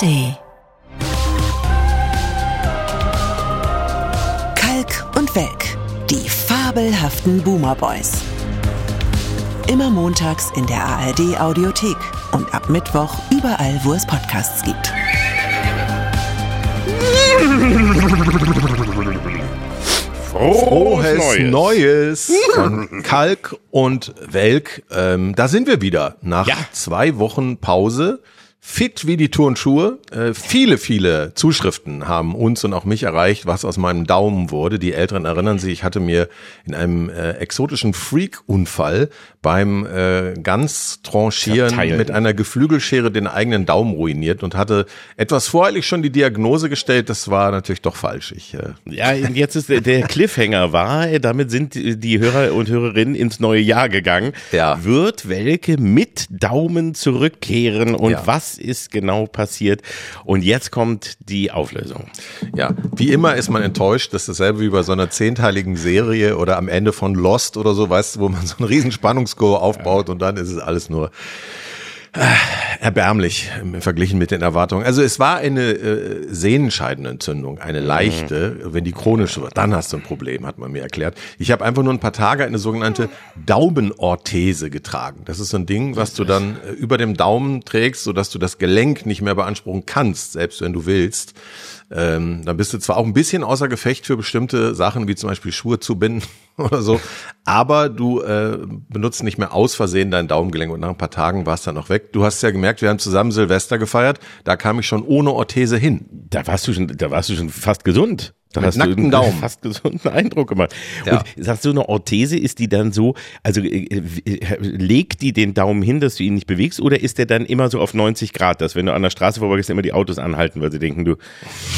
ARD. Kalk und Welk, die fabelhaften Boomer Boys. Immer montags in der ARD Audiothek und ab Mittwoch überall, wo es Podcasts gibt. Frohes Neues, Neues von Kalk und Welk. Ähm, da sind wir wieder nach Ja. zwei Wochen Pause. Fit wie die Turnschuhe. Äh, viele, viele Zuschriften haben uns und auch mich erreicht, was aus meinem Daumen wurde. Die Älteren erinnern sich, ich hatte mir in einem äh, exotischen Freak-Unfall beim äh, ganz Tranchieren Zerteilen. mit einer Geflügelschere den eigenen Daumen ruiniert und hatte etwas voreilig schon die Diagnose gestellt. Das war natürlich doch falsch. Ich, äh, Ja, jetzt ist der- der Cliffhanger war, damit sind die Hörer und Hörerinnen ins neue Jahr gegangen. Ja. Wird Welke mit Daumen zurückkehren und Ja. was ist genau passiert? Und jetzt kommt die Auflösung. Ja, wie immer ist man enttäuscht. Das ist dasselbe wie bei so einer zehnteiligen Serie oder am Ende von Lost oder so, weißt du, wo man so einen riesen Spannungskurve aufbaut und dann ist es alles nur erbärmlich im verglichen mit den Erwartungen. Also es war eine äh, Sehnenscheidenentzündung, eine leichte. Wenn die chronisch wird, dann hast du ein Problem, hat man mir erklärt. Ich habe einfach nur ein paar Tage eine sogenannte Daumenorthese getragen. Das ist so ein Ding, was du dann äh, über dem Daumen trägst, sodass du das Gelenk nicht mehr beanspruchen kannst, selbst wenn du willst. Ähm, dann bist du zwar auch ein bisschen außer Gefecht für bestimmte Sachen, wie zum Beispiel Schuhe zu binden oder so, aber du äh, benutzt nicht mehr aus Versehen dein Daumengelenk und nach ein paar Tagen war es dann auch weg. Du hast ja gemerkt, wir haben zusammen Silvester gefeiert, da kam ich schon ohne Orthese hin. Da warst du schon, da warst du schon fast gesund. Da Mit hast nackten du einen Daumen. fast gesunden Eindruck gemacht. Ja. Und sagst du, eine Orthese ist die dann so, also äh, äh, legt die den Daumen hin, dass du ihn nicht bewegst, oder ist der dann immer so auf 90 Grad, dass wenn du an der Straße vorbeigehst, immer die Autos anhalten, weil sie denken, du,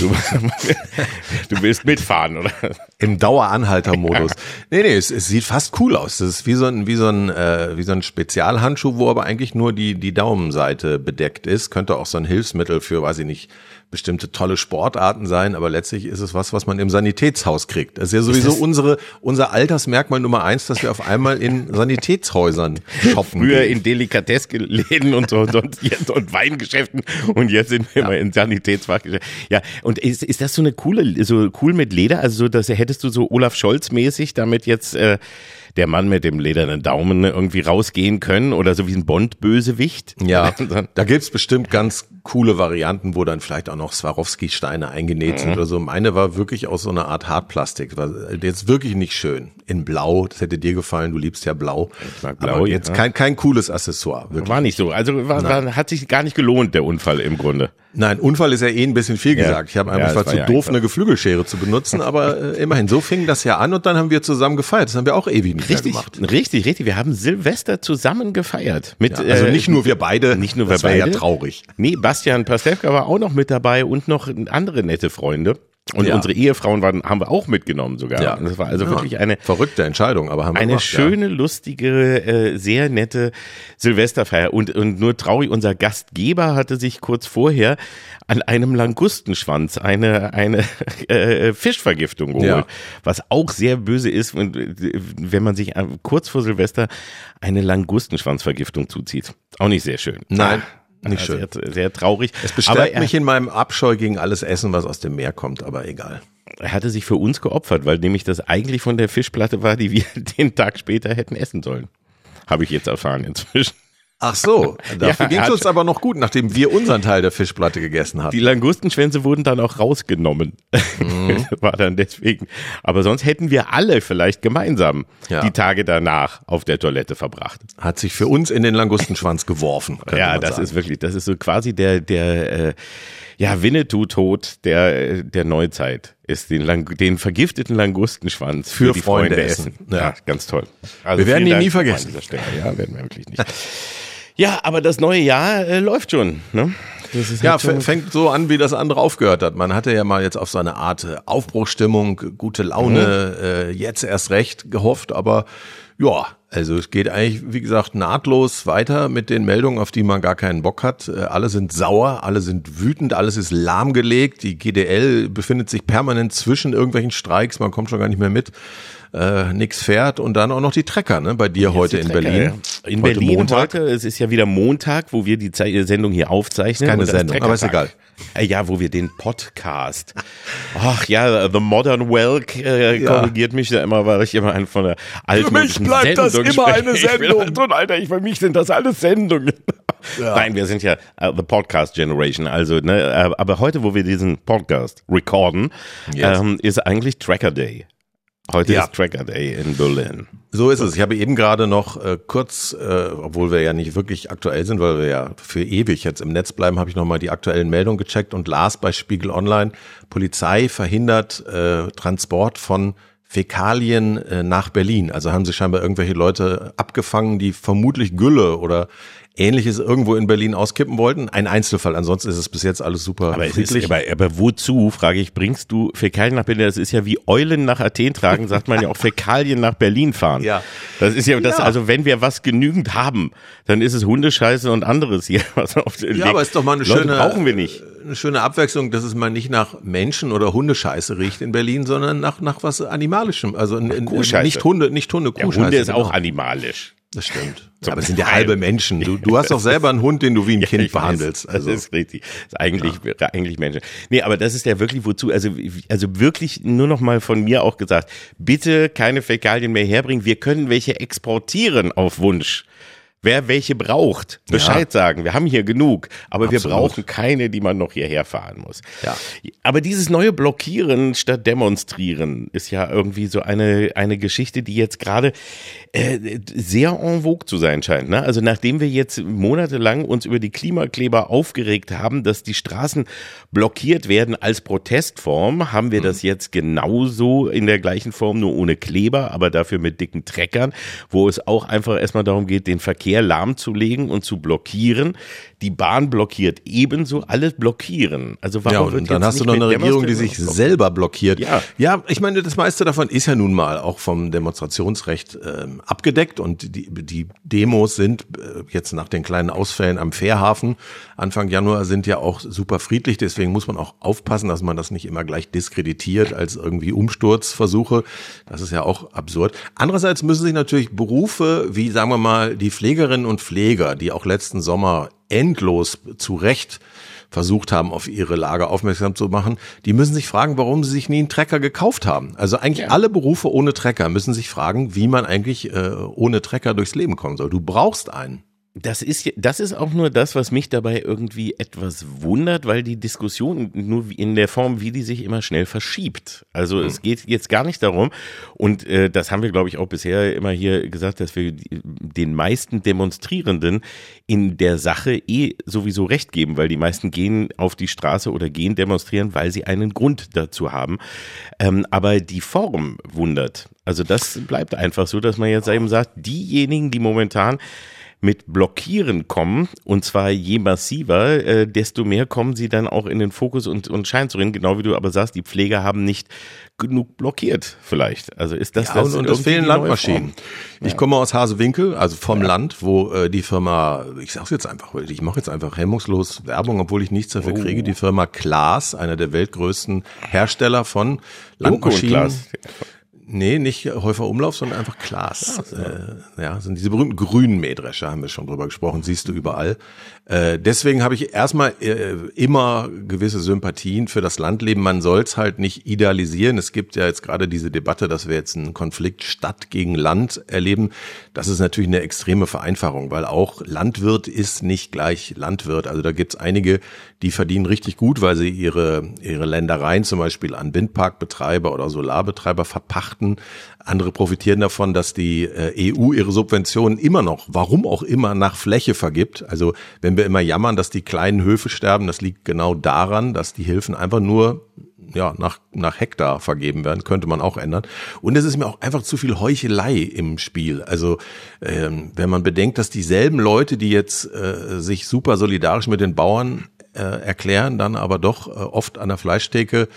du, du willst mitfahren, oder? Im Daueranhaltermodus. Nee, nee, es, es sieht fast cool aus. Das ist wie so ein, wie so ein, äh, wie so ein Spezialhandschuh, wo aber eigentlich nur die, die Daumenseite bedeckt ist. Könnte auch so ein Hilfsmittel für, weiß ich nicht, bestimmte tolle Sportarten sein, aber letztlich ist es was, was man im Sanitätshaus kriegt. Das ist ja sowieso unsere, unser Altersmerkmal Nummer eins, dass wir auf einmal in Sanitätshäusern shoppen. Früher gehen. in Delikatessläden und so und, jetzt und Weingeschäften und jetzt sind wir mal in Sanitätsfachgeschäften. Ja, und ist, ist das so eine coole, so cool mit Leder? Also so, dass hättest du so Olaf Scholz mäßig damit jetzt äh, der Mann mit dem ledernen Daumen irgendwie rausgehen können oder so wie ein Bond-Bösewicht? Ja, da gibt's bestimmt ganz coole Varianten, wo dann vielleicht auch noch Swarovski-Steine eingenäht Mhm. sind oder so. Meine war wirklich aus so einer Art Hartplastik. War jetzt wirklich nicht schön. In Blau, das hätte dir gefallen, du liebst ja Blau. Ich mag Blau, Aber jetzt ja. kein, kein cooles Accessoire. Wirklich. War nicht so. Also war, war, hat sich gar nicht gelohnt, der Unfall im Grunde. Nein, Unfall ist ja eh ein bisschen viel Ja. gesagt. Ich habe Ja, einfach es war war zu ja doof, einfach- eine Geflügelschere zu benutzen, aber äh, immerhin, so fing das ja an und dann haben wir zusammen gefeiert. Das haben wir auch ewig nicht Richtig, gemacht. richtig, richtig. Wir haben Silvester zusammen gefeiert. Mit, Ja, also äh, nicht nur wir beide, nicht nur wir das wäre ja beide. traurig. Nee, Bastian Pastewka war auch noch mit dabei und noch andere nette Freunde. Und Ja. unsere Ehefrauen waren, haben wir auch mitgenommen sogar. Ja. Und das war also Ja, wirklich eine, verrückte Entscheidung, aber haben wir eine gemacht, ja. schöne, lustige, äh, sehr nette Silvesterfeier. Und, und nur traurig, unser Gastgeber hatte sich kurz vorher an einem Langustenschwanz eine, eine äh, Fischvergiftung geholt. Ja. Was auch sehr böse ist, wenn, man sich äh, kurz vor Silvester eine Langustenschwanzvergiftung zuzieht. Auch nicht sehr schön. Nein, Ah, nicht schön. Sehr, sehr traurig. Es bestärkt er, mich in meinem Abscheu gegen alles Essen, was aus dem Meer kommt, aber egal. er hatte sich für uns geopfert, weil nämlich das eigentlich von der Fischplatte war, die wir den Tag später hätten essen sollen. Habe ich jetzt erfahren inzwischen. Ach so, dafür Ja, ging es uns aber noch gut, nachdem wir unseren Teil der Fischplatte gegessen hatten. Die Langustenschwänze wurden dann auch rausgenommen. Mhm. War dann deswegen. Aber sonst hätten wir alle vielleicht gemeinsam Ja. die Tage danach auf der Toilette verbracht. Hat sich für uns in den Langustenschwanz geworfen. Ja, das sagen. ist wirklich, das ist so quasi der, der, äh, ja, Winnetou-Tod der, der Neuzeit. Ist den, Lang den vergifteten Langustenschwanz für, Für die Freunde Freunde, essen. essen. Ja. Ja, ganz toll. Also Wir werden ihn Dank nie vergessen. An dieser Stelle. Ja, werden wir wirklich nicht. Ja, aber das neue Jahr äh, läuft schon. Ne? Das ist Ja, halt so- f- fängt so an, wie das andere aufgehört hat. Man hatte ja mal jetzt auf so eine Art äh, Aufbruchstimmung, gute Laune, äh, jetzt erst recht gehofft, aber ja, also es geht eigentlich, wie gesagt, nahtlos weiter mit den Meldungen, auf die man gar keinen Bock hat. Äh, alle sind sauer, alle sind wütend, alles ist lahmgelegt. Die GDL befindet sich permanent zwischen irgendwelchen Streiks, man kommt schon gar nicht mehr mit. Äh, nix fährt und dann auch noch die Trecker, ne? Bei dir heute in Trecker, Berlin. ja. In heute Berlin Montag. heute, es ist ja wieder Montag, wo wir die Ze Sendung hier aufzeichnen. Keine das Sendung, aber ist egal. Äh, Ja, wo wir den Podcast. Ach ja, The Modern Welk äh, Ja. korrigiert mich da immer, weil ich immer einen von der altmodischen bleibt das Sendung immer spreche. eine Ich bin Sendung. halt so ein Alter, ich, für mich sind das alles Sendungen. Nein, wir sind ja äh, The Podcast Generation. Also, ne, äh, aber heute, wo wir diesen Podcast recorden, Yes. ähm, ist eigentlich Tracker Day. Heute Ja. ist Tracker Day in Berlin. So ist es. Ich habe eben gerade noch äh, kurz, äh, obwohl wir ja nicht wirklich aktuell sind, weil wir ja für ewig jetzt im Netz bleiben, habe ich nochmal die aktuellen Meldungen gecheckt und las bei Spiegel Online, Polizei verhindert äh, Transport von Fäkalien äh, nach Berlin. Also haben sie scheinbar irgendwelche Leute abgefangen, die vermutlich Gülle oder ähnliches irgendwo in Berlin auskippen wollten. Ein Einzelfall, ansonsten ist es bis jetzt alles super Aber, ist, aber, aber wozu, frage ich, bringst du Fäkalien nach Berlin? Das ist ja wie Eulen nach Athen tragen, sagt man ja auch Fäkalien nach Berlin fahren. Ja. Das ist ja, das, Ja. also wenn wir was genügend haben, dann ist es Hundescheiße und anderes hier. Was auf den Ja, Weg- aber ist doch mal eine Leute, schöne, brauchen wir nicht. eine schöne Abwechslung, dass es mal nicht nach Menschen oder Hundescheiße riecht in Berlin, sondern nach, nach was Animalischem. Also in, in, nicht Hunde, nicht Hunde, Kuhscheiße. Hunde ist auch genau. animalisch. Das stimmt. Ja, aber es sind ja halbe Menschen. Du, du hast doch selber einen Hund, den du wie ein Kind Ich weiß, behandelst. Also, Das ist richtig. Das ist eigentlich, eigentlich Menschen. Nee, aber das ist ja wirklich wozu, also, also wirklich nur noch mal von mir auch gesagt, bitte keine Fäkalien mehr herbringen. Wir können welche exportieren auf Wunsch. Wer welche braucht, Bescheid sagen. Wir haben hier genug, aber wir Absolut. brauchen keine, die man noch hierher fahren muss. Ja. Aber dieses neue Blockieren statt Demonstrieren ist ja irgendwie so eine, eine Geschichte, die jetzt gerade äh, sehr en vogue zu sein scheint. Ne? Also nachdem wir jetzt monatelang uns über die Klimakleber aufgeregt haben, dass die Straßen blockiert werden als Protestform, haben wir das jetzt genauso in der gleichen Form, nur ohne Kleber, aber dafür mit dicken Treckern, wo es auch einfach erstmal darum geht, den Verkehr lahmzulegen und zu blockieren. Die Bahn blockiert ebenso, alles blockieren. Also warum ja, wird und dann jetzt hast du noch eine Regierung, die sich selber blockiert. Ja. ja, ich meine, das meiste davon ist ja nun mal auch vom Demonstrationsrecht ähm, abgedeckt und die, die Demos sind äh, jetzt nach den kleinen Ausfällen am Fährhafen Anfang Januar sind ja auch super friedlich. Deswegen muss man auch aufpassen, dass man das nicht immer gleich diskreditiert als irgendwie Umsturzversuche. Das ist ja auch absurd. Andererseits müssen sich natürlich Berufe wie, sagen wir mal, die Pflegerinnen und Pfleger, die auch letzten Sommer endlos zu Recht versucht haben, auf ihre Lage aufmerksam zu machen, die müssen sich fragen, warum sie sich nie einen Trecker gekauft haben. Also eigentlich alle Berufe ohne Trecker müssen sich fragen, wie man eigentlich äh, ohne Trecker durchs Leben kommen soll. Du brauchst einen. Das ist, das ist auch nur das, was mich dabei irgendwie etwas wundert, weil die Diskussion nur in der Form, wie die sich immer schnell verschiebt. Also es geht jetzt gar nicht darum, und äh, das haben wir, glaube ich, auch bisher immer hier gesagt, dass wir den meisten Demonstrierenden in der Sache eh sowieso recht geben, weil die meisten gehen auf die Straße oder gehen demonstrieren, weil sie einen Grund dazu haben. Ähm, aber die Form wundert. Also das bleibt einfach so, dass man jetzt eben sagt, diejenigen, die momentan mit Blockieren kommen, und zwar je massiver, äh, desto mehr kommen sie dann auch in den Fokus und, und scheinen zu reden, genau wie du aber sagst, die Pfleger haben nicht genug blockiert vielleicht. Also ist das Ja, das und, und es fehlen Landmaschinen. Form? Ich komme aus Hasewinkel, also vom Land, wo äh, die Firma, ich sag's jetzt einfach, ich mache jetzt einfach hemmungslos Werbung, obwohl ich nichts dafür Oh. kriege, die Firma Klaas, einer der weltgrößten Hersteller von Landmaschinen. Nee, nicht Häufer Umlauf, sondern einfach Klaas. Äh, ja, sind diese berühmten grünen Mähdrescher, haben wir schon drüber gesprochen, siehst du überall. Äh, deswegen habe ich erstmal äh, immer gewisse Sympathien für das Landleben. Man soll es halt nicht idealisieren. Es gibt ja jetzt gerade diese Debatte, dass wir jetzt einen Konflikt Stadt gegen Land erleben. Das ist natürlich eine extreme Vereinfachung, weil auch Landwirt ist nicht gleich Landwirt. Also da gibt es einige, die verdienen richtig gut, weil sie ihre, ihre Ländereien zum Beispiel an Windparkbetreiber oder Solarbetreiber verpachten. Andere profitieren davon, dass die äh, EU ihre Subventionen immer noch, warum auch immer, nach Fläche vergibt. Also wenn wir immer jammern, dass die kleinen Höfe sterben, das liegt genau daran, dass die Hilfen einfach nur ja, nach, nach Hektar vergeben werden, könnte man auch ändern. Und es ist mir auch einfach zu viel Heuchelei im Spiel. Also ähm, wenn man bedenkt, dass dieselben Leute, die jetzt äh, sich super solidarisch mit den Bauern äh, erklären, dann aber doch äh, oft an der Fleischtheke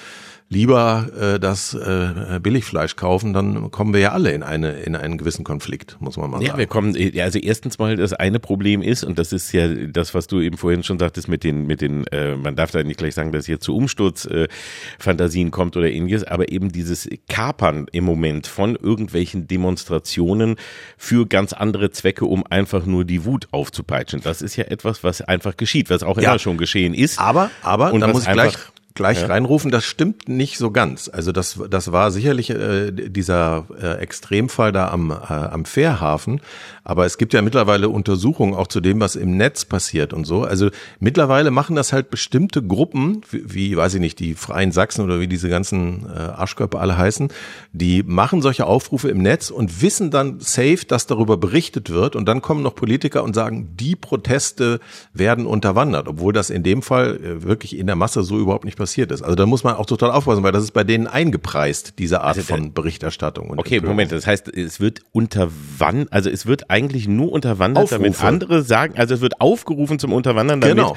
lieber äh, das äh, Billigfleisch kaufen, dann kommen wir ja alle in eine in einen gewissen Konflikt, muss man mal ja, sagen. Ja, wir kommen äh, also erstens mal das eine Problem ist und das ist ja das, was du eben vorhin schon sagtest mit den mit den äh, man darf da nicht gleich sagen, dass hier zu Umsturzfantasien äh, kommt oder ähnliches, aber eben dieses Kapern im Moment von irgendwelchen Demonstrationen für ganz andere Zwecke, um einfach nur die Wut aufzupeitschen. Das ist ja etwas, was einfach geschieht, was auch ja, immer schon geschehen ist. Aber aber und da muss ich gleich gleich ja. reinrufen, das stimmt nicht so ganz. Also das, das war sicherlich äh, dieser äh, Extremfall da am, äh, am Fährhafen, aber es gibt ja mittlerweile Untersuchungen auch zu dem, was im Netz passiert und so. Also mittlerweile machen das halt bestimmte Gruppen, wie, wie weiß ich nicht, die Freien Sachsen oder wie diese ganzen äh, Arschkörper alle heißen, die machen solche Aufrufe im Netz und wissen dann safe, dass darüber berichtet wird und dann kommen noch Politiker und sagen, die Proteste werden unterwandert, obwohl das in dem Fall äh, wirklich in der Masse so überhaupt nicht passiert ist. Also da muss man auch total aufpassen, weil das ist bei denen eingepreist, diese Art also, von Berichterstattung. okay, Empörung. Moment, das heißt, es wird unterwandert, also es wird eigentlich nur unterwandert, Aufrufe. damit andere sagen, also es wird aufgerufen zum Unterwandern, damit genau.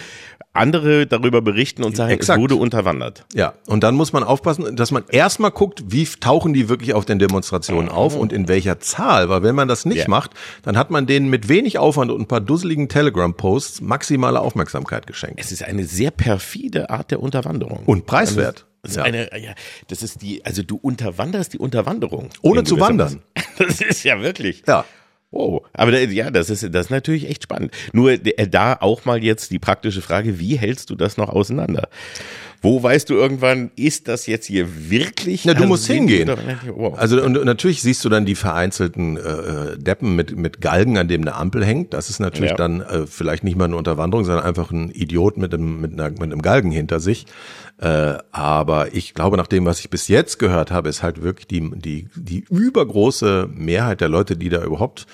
andere darüber berichten und sagen, Exakt. es wurde unterwandert. Ja, und dann muss man aufpassen, dass man erstmal guckt, wie tauchen die wirklich auf den Demonstrationen oh. auf und in welcher Zahl, weil wenn man das nicht ja. macht, dann hat man denen mit wenig Aufwand und ein paar dusseligen Telegram-Posts maximale Aufmerksamkeit geschenkt. Es ist eine sehr perfide Art der Unterwanderung. Und preiswert. Das ist ja. eine, ja, das ist die, also du unterwanderst die Unterwanderung. Ohne zu wandern. Das ist ja wirklich. Ja. Oh, aber ja, das ist das ist natürlich echt spannend. Nur äh, da auch mal jetzt die praktische Frage, wie hältst du das noch auseinander? Wo weißt du irgendwann, ist das jetzt hier wirklich? Na, du musst hingehen. Wow. Also und, natürlich siehst du dann die vereinzelten äh, Deppen mit mit Galgen, an dem eine Ampel hängt. Das ist natürlich ja. dann äh, vielleicht nicht mal eine Unterwanderung, sondern einfach ein Idiot mit einem mit, einer, mit einem Galgen hinter sich. Äh, aber ich glaube, nach dem, was ich bis jetzt gehört habe, ist halt wirklich die, die, die übergroße Mehrheit der Leute, die da überhaupt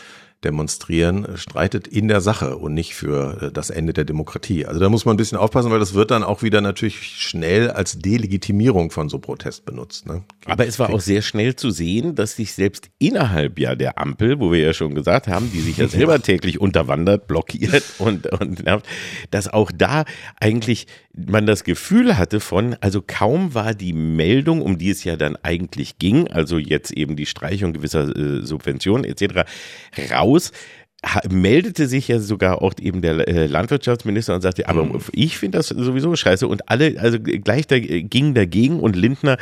demonstrieren, streitet in der Sache und nicht für äh, das Ende der Demokratie. Also da muss man ein bisschen aufpassen, weil das wird dann auch wieder natürlich schnell als Delegitimierung von so Protest benutzt. Ne? Aber es war auch sehr schnell zu sehen, dass sich selbst innerhalb ja der Ampel, wo wir ja schon gesagt haben, die sich ja selber täglich unterwandert, blockiert und, und nervt, dass auch da eigentlich man das Gefühl hatte von, also kaum war die Meldung, um die es ja dann eigentlich ging, also jetzt eben die Streichung gewisser äh, Subventionen etc., raus, meldete sich ja sogar auch eben der äh, Landwirtschaftsminister und sagte, aber mhm. ich finde das sowieso scheiße und alle, also gleich da, gingen dagegen und Lindner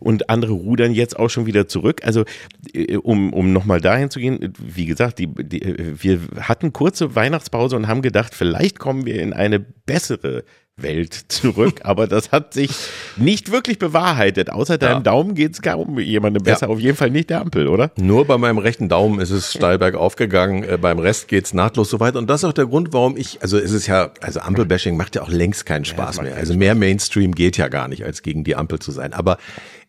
und andere rudern jetzt auch schon wieder zurück. Also äh, um, um nochmal dahin zu gehen, wie gesagt, die, die, wir hatten kurze Weihnachtspause und haben gedacht, vielleicht kommen wir in eine bessere Welt zurück, aber das hat sich nicht wirklich bewahrheitet. Außer deinem ja. Daumen geht's kaum jemandem besser. Ja. Auf jeden Fall nicht der Ampel, oder? Nur bei meinem rechten Daumen ist es steil bergauf gegangen. Äh, beim Rest geht's nahtlos so weiter. Und das ist auch der Grund, warum ich, also es ist ja, also Ampelbashing macht ja auch längst keinen Spaß ja, mehr. Also mehr Mainstream geht ja gar nicht, als gegen die Ampel zu sein. Aber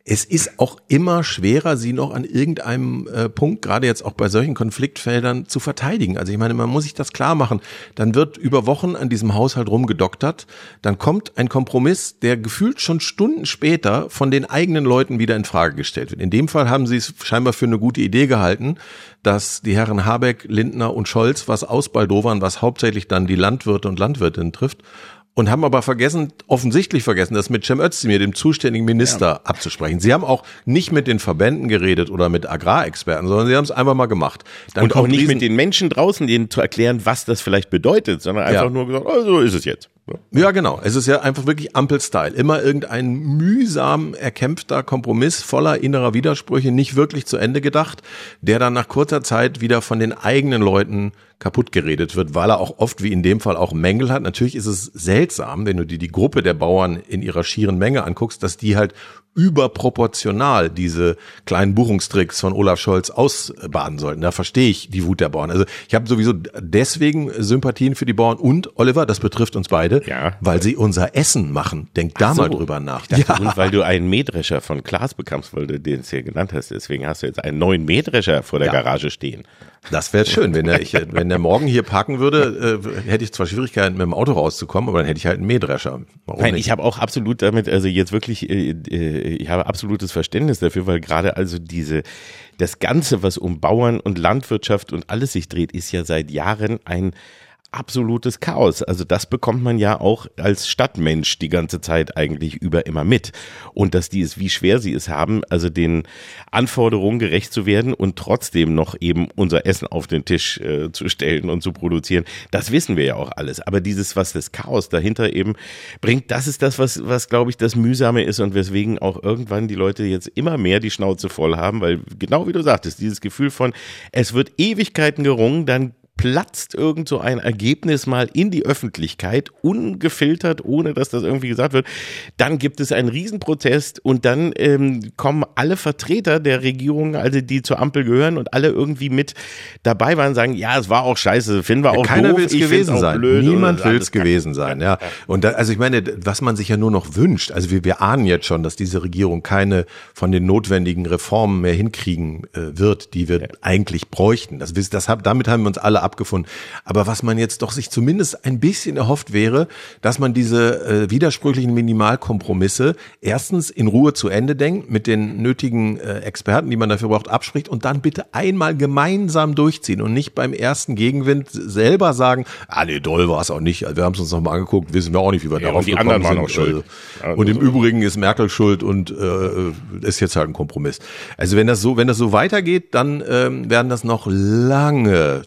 es ist auch immer schwerer, sie noch an irgendeinem äh, Punkt, gerade jetzt auch bei solchen Konfliktfeldern, zu verteidigen. Also ich meine, man muss sich das klar machen. Dann wird über Wochen an diesem Haushalt rumgedoktert. Dann kommt ein Kompromiss, der gefühlt schon Stunden später von den eigenen Leuten wieder in Frage gestellt wird. In dem Fall haben sie es scheinbar für eine gute Idee gehalten, dass die Herren Habeck, Lindner und Scholz was ausbaldowern, was hauptsächlich dann die Landwirte und Landwirtinnen trifft und haben aber vergessen, offensichtlich vergessen, das mit Cem Özdemir, dem zuständigen Minister, ja. abzusprechen. Sie haben auch nicht mit den Verbänden geredet oder mit Agrarexperten, sondern sie haben es einfach mal gemacht. Dann und auch nicht mit den Menschen draußen, denen zu erklären, was das vielleicht bedeutet, sondern einfach ja. nur gesagt, oh, so ist es jetzt. Ja, genau. Es ist ja einfach wirklich Ampel-Style. Immer irgendein mühsam erkämpfter Kompromiss voller innerer Widersprüche, nicht wirklich zu Ende gedacht, der dann nach kurzer Zeit wieder von den eigenen Leuten kaputt geredet wird, weil er auch oft, wie in dem Fall, auch Mängel hat. Natürlich ist es seltsam, wenn du dir die Gruppe der Bauern in ihrer schieren Menge anguckst, dass die halt überproportional diese kleinen Buchungstricks von Olaf Scholz ausbaden sollten. Da verstehe ich die Wut der Bauern. Also ich habe sowieso deswegen Sympathien für die Bauern und Oliver, das betrifft uns beide, ja. weil sie unser Essen machen. Denk da so. mal drüber nach. Dachte, ja. Und weil du einen Mähdrescher von Klaas bekamst, weil du den es hier genannt hast. Deswegen hast du jetzt einen neuen Mähdrescher vor der ja. Garage stehen. Das wäre schön, wenn er, ich, wenn er morgen hier parken würde, äh, hätte ich zwar Schwierigkeiten mit dem Auto rauszukommen, aber dann hätte ich halt einen Mähdrescher. Warum Nein, nicht? ich habe auch absolut damit, also jetzt wirklich, äh, äh, ich habe absolutes Verständnis dafür, weil gerade also diese, das Ganze, was um Bauern und Landwirtschaft und alles sich dreht, ist ja seit Jahren ein absolutes Chaos. Also das bekommt man ja auch als Stadtmensch die ganze Zeit eigentlich über immer mit. Und dass die es, wie schwer sie es haben, also den Anforderungen gerecht zu werden und trotzdem noch eben unser Essen auf den Tisch äh, zu stellen und zu produzieren, das wissen wir ja auch alles. Aber dieses, was das Chaos dahinter eben bringt, das ist das, was, was glaube ich, das Mühsame ist und weswegen auch irgendwann die Leute jetzt immer mehr die Schnauze voll haben, weil genau wie du sagtest, dieses Gefühl von, es wird Ewigkeiten gerungen, dann platzt irgend so ein Ergebnis mal in die Öffentlichkeit, ungefiltert, ohne dass das irgendwie gesagt wird, dann gibt es einen Riesenprotest und dann ähm, kommen alle Vertreter der Regierung, also die zur Ampel gehören und alle irgendwie mit dabei waren, sagen, ja, es war auch scheiße, finden wir auch Keiner will es gewesen sein. Niemand will es gewesen sein, ja. Und da, also ich meine, was man sich ja nur noch wünscht, also wir, wir ahnen jetzt schon, dass diese Regierung keine von den notwendigen Reformen mehr hinkriegen äh, wird, die wir ja. eigentlich bräuchten. Das, das, das, damit haben wir uns alle abgefunden. Aber was man jetzt doch sich zumindest ein bisschen erhofft wäre, dass man diese äh, widersprüchlichen Minimalkompromisse erstens in Ruhe zu Ende denkt, mit den nötigen äh, Experten, die man dafür braucht, abspricht und dann bitte einmal gemeinsam durchziehen und nicht beim ersten Gegenwind selber sagen, ah nee, doll war es auch nicht. Wir haben es uns noch mal angeguckt, wissen wir auch nicht, wie wir ja, darauf die gekommen anderen waren sind. Auch schuld. Also, und im Übrigen ist Merkel schuld und äh, ist jetzt halt ein Kompromiss. Also wenn das so, wenn das so weitergeht, dann ähm, werden das noch lange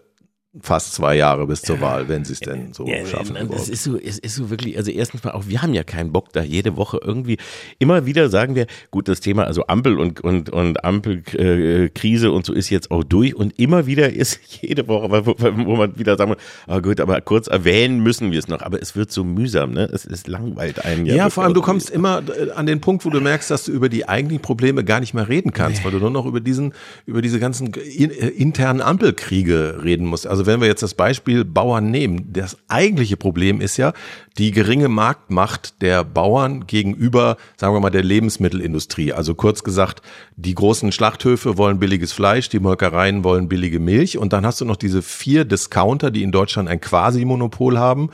fast zwei Jahre bis zur Wahl, wenn sie es denn so ja, schaffen. Ja, das ist so, es ist so wirklich, also erstens mal auch, wir haben ja keinen Bock da jede Woche irgendwie, immer wieder sagen wir, gut, das Thema, also Ampel und, und, und Ampelkrise äh, und so ist jetzt auch durch und immer wieder ist jede Woche, wo, wo man wieder sagen, ah gut, aber kurz erwähnen müssen wir es noch, aber es wird so mühsam, ne? Es ist langweilt einen ja. Ja, vor allem du kommst immer äh, an den Punkt, wo du merkst, dass du über die eigentlichen Probleme gar nicht mehr reden kannst, nee. weil du nur noch über diesen, über diese ganzen äh, internen Ampelkriege reden musst. Also also wenn wir jetzt das Beispiel Bauern nehmen, das eigentliche Problem ist ja die geringe Marktmacht der Bauern gegenüber, sagen wir mal, der Lebensmittelindustrie. Also kurz gesagt, die großen Schlachthöfe wollen billiges Fleisch, die Molkereien wollen billige Milch und dann hast du noch diese vier Discounter, die in Deutschland ein Quasi-Monopol haben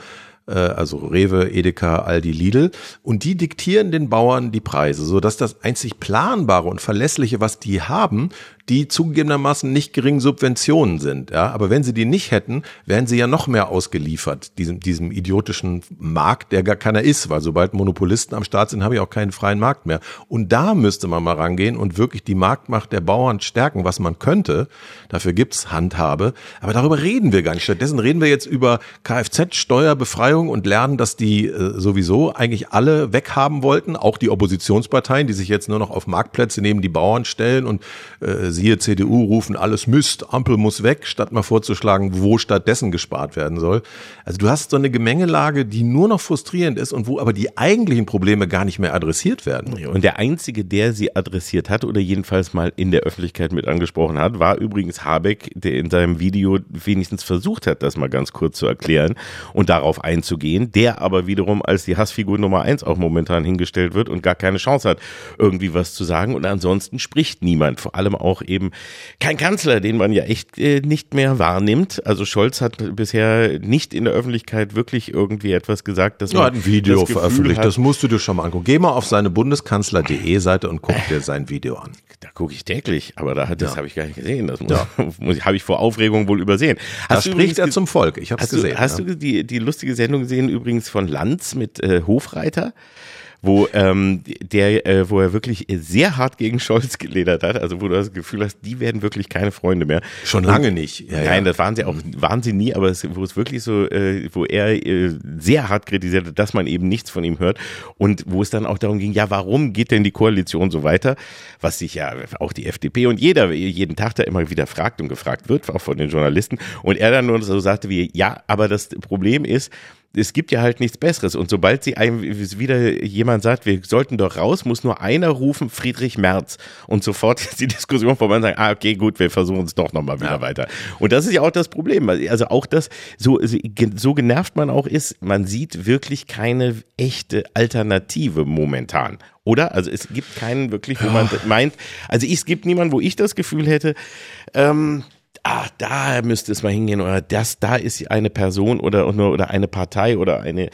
äh, also Rewe, Edeka, Aldi, Lidl. Und die diktieren den Bauern die Preise, so dass das einzig planbare und verlässliche, was die haben, die zugegebenermaßen nicht geringen Subventionen sind. Ja, aber wenn sie die nicht hätten, wären sie ja noch mehr ausgeliefert diesem diesem idiotischen Markt, der gar keiner ist, weil sobald Monopolisten am Start sind, habe ich auch keinen freien Markt mehr. Und da müsste man mal rangehen und wirklich die Marktmacht der Bauern stärken, was man könnte. Dafür gibt's Handhabe, aber darüber reden wir gar nicht. Stattdessen reden wir jetzt über Kfz-Steuerbefreiung und lernen, dass die äh, sowieso eigentlich alle weghaben wollten, auch die Oppositionsparteien, die sich jetzt nur noch auf Marktplätze neben die Bauern stellen und äh, siehe CDU, rufen alles Mist, Ampel muss weg, statt mal vorzuschlagen, wo stattdessen gespart werden soll. Also du hast so eine Gemengelage, die nur noch frustrierend ist und wo aber die eigentlichen Probleme gar nicht mehr adressiert werden. Und der Einzige, der sie adressiert hat oder jedenfalls mal in der Öffentlichkeit mit angesprochen hat, war übrigens Habeck, der in seinem Video wenigstens versucht hat, das mal ganz kurz zu erklären und darauf einzugehen, der aber wiederum als die Hassfigur Nummer eins auch momentan hingestellt wird und gar keine Chance hat, irgendwie was zu sagen. Und ansonsten spricht niemand, vor allem auch eben kein Kanzler, den man ja echt äh, nicht mehr wahrnimmt. Also Scholz hat bisher nicht in der Öffentlichkeit wirklich irgendwie etwas gesagt, dass man ja, hat ein Video das veröffentlicht. Hat, das musst du dir schon mal angucken. Geh mal auf seine Bundeskanzler.de Seite und guck dir sein Video an. Da gucke ich täglich, aber da, das ja. habe ich gar nicht gesehen. Das ja. habe ich vor Aufregung wohl übersehen. Hast da spricht er zum Volk. Ich habe es gesehen. Du, hast ja. du die, die lustige Sendung gesehen übrigens von Lanz mit äh, Hofreiter? Wo ähm, der, äh, wo er wirklich sehr hart gegen Scholz geledert hat, also wo du das Gefühl hast, die werden wirklich keine Freunde mehr. Schon lange Und, nicht. Ja, nein, ja. das waren sie auch, waren sie nie, aber es, wo es wirklich so, äh, wo er äh, sehr hart kritisiert hat, dass man eben nichts von ihm hört und wo es dann auch darum ging, ja, warum geht denn die Koalition so weiter? Was sich ja auch die FDP und jeder jeden Tag da immer wieder fragt und gefragt wird, auch von den Journalisten. Und er dann nur so sagte wie, ja, aber das Problem ist, es gibt ja halt nichts Besseres. Und sobald sie einem wieder jemand sagt, wir sollten doch raus, muss nur einer rufen, Friedrich Merz. Und sofort ist die Diskussion vorbei und sagen, ah, okay, gut, wir versuchen es doch nochmal wieder ja. weiter. Und das ist ja auch das Problem. Also auch das, so, so genervt man auch ist, man sieht wirklich keine echte Alternative momentan. Oder? Also es gibt keinen wirklich, wo man meint, also es gibt niemanden, wo ich das Gefühl hätte, ähm, ah, da müsste es mal hingehen oder das, da ist eine Person oder, oder eine Partei oder eine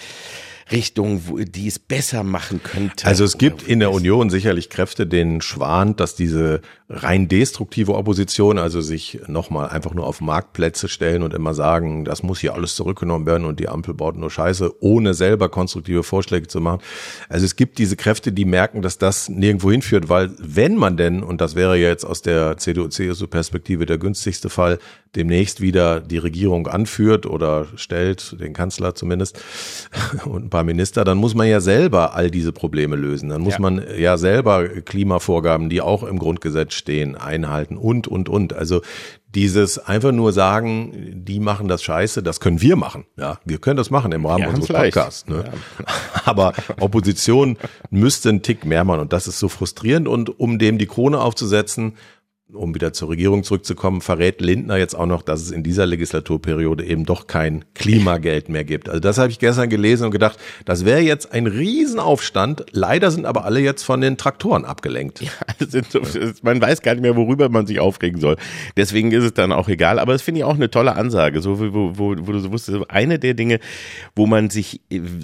Richtung, die es besser machen könnte. Also es gibt in der Union sicherlich Kräfte, denen schwant, dass diese rein destruktive Opposition, also sich nochmal einfach nur auf Marktplätze stellen und immer sagen, das muss hier alles zurückgenommen werden und die Ampel baut nur Scheiße, ohne selber konstruktive Vorschläge zu machen. Also es gibt diese Kräfte, die merken, dass das nirgendwo hinführt, weil wenn man denn, und das wäre jetzt aus der CDU-CSU-Perspektive der günstigste Fall, demnächst wieder die Regierung anführt oder stellt, den Kanzler zumindest und ein paar Minister, dann muss man ja selber all diese Probleme lösen. Dann muss ja. man ja selber Klimavorgaben, die auch im Grundgesetz stehen, einhalten und, und, und. Also dieses einfach nur sagen, die machen das scheiße, das können wir machen. Ja, wir können das machen im Rahmen ja, unseres Podcasts. Ne? Ja. Aber Opposition müsste einen Tick mehr machen und das ist so frustrierend und um dem die Krone aufzusetzen, um wieder zur Regierung zurückzukommen, verrät Lindner jetzt auch noch, dass es in dieser Legislaturperiode eben doch kein Klimageld mehr gibt. Also das habe ich gestern gelesen und gedacht, das wäre jetzt ein Riesenaufstand. Leider sind aber alle jetzt von den Traktoren abgelenkt. Ja, so, man weiß gar nicht mehr, worüber man sich aufregen soll. Deswegen ist es dann auch egal. Aber das finde ich auch eine tolle Ansage. So, wo, wo, wo du so wusstest, eine der Dinge, wo man sich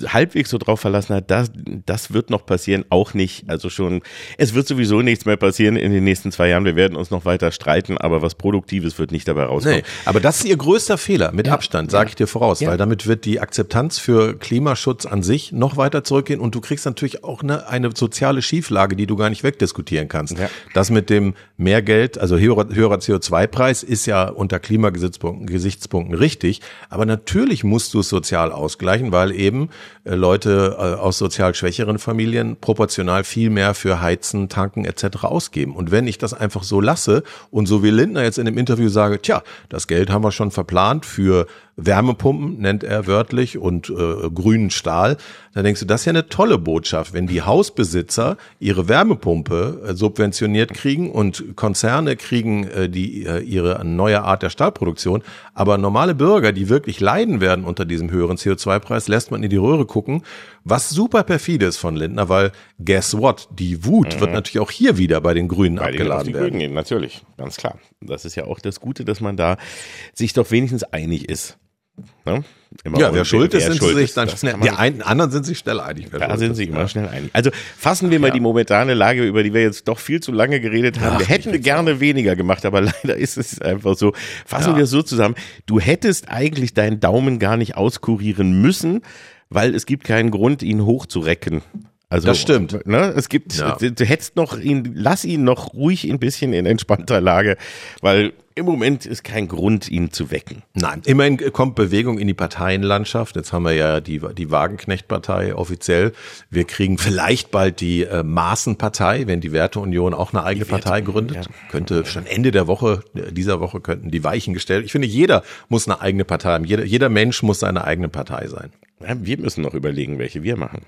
halbwegs so drauf verlassen hat, das, das wird noch passieren, auch nicht. Also schon, es wird sowieso nichts mehr passieren in den nächsten zwei Jahren. Wir werden uns noch noch weiter streiten, aber was Produktives wird nicht dabei rauskommen. Nee, aber das ist ihr größter Fehler, mit ja, Abstand, sage ja. ich dir voraus, ja. weil damit wird die Akzeptanz für Klimaschutz an sich noch weiter zurückgehen und du kriegst natürlich auch eine, eine soziale Schieflage, die du gar nicht wegdiskutieren kannst. Das mit dem mehr Geld, also höherer, höherer CO2-Preis ist ja unter Klimagesichtspunkten richtig, aber natürlich musst du es sozial ausgleichen, weil eben äh, Leute äh, aus sozial schwächeren Familien proportional viel mehr für Heizen, Tanken etc. ausgeben. Und wenn ich das einfach so lasse, Masse und so wie Lindner jetzt in dem Interview sage, tja, das Geld haben wir schon verplant für Wärmepumpen, nennt er wörtlich, und äh, grünen Stahl, dann denkst du, das ist ja eine tolle Botschaft, wenn die Hausbesitzer ihre Wärmepumpe äh, subventioniert kriegen und Konzerne kriegen äh, die äh, ihre neue Art der Stahlproduktion, aber normale Bürger, die wirklich leiden werden unter diesem höheren CO2-Preis, lässt man in die Röhre gucken, was super perfide ist von Lindner, weil guess what, die Wut mhm. wird natürlich auch hier wieder bei den Grünen bei abgeladen den, werden. Grünen, natürlich, ganz klar. Das ist ja auch das Gute, dass man da sich doch wenigstens einig ist. Ne? ja, wer schuld ist, sind sie sich dann schnell, die einen, anderen sind sich schnell einig. Da sind sich immer schnell einig. Also fassen wir mal ja. die momentane Lage, über die wir jetzt doch viel zu lange geredet haben. Ach, wir hätten gerne auch. weniger gemacht, aber leider ist es einfach so. Fassen ja. wir es so zusammen. Du hättest eigentlich deinen Daumen gar nicht auskurieren müssen, weil es gibt keinen Grund, ihn hochzurecken. Also, das stimmt. Ne, es gibt, ja. du hättest noch ihn, lass ihn noch ruhig ein bisschen in entspannter Lage, weil im Moment ist kein Grund, ihn zu wecken. Nein, immerhin kommt Bewegung in die Parteienlandschaft. Jetzt haben wir ja die, die Wagenknecht-Partei offiziell. Wir kriegen vielleicht bald die äh, Maßenpartei, wenn die Werteunion auch eine eigene Partei gründet. Ja. Könnte schon Ende der Woche, dieser Woche könnten die Weichen gestellt. Ich finde, jeder muss eine eigene Partei haben. Jeder, jeder Mensch muss seine eigene Partei sein. Ja, wir müssen noch überlegen, welche wir machen.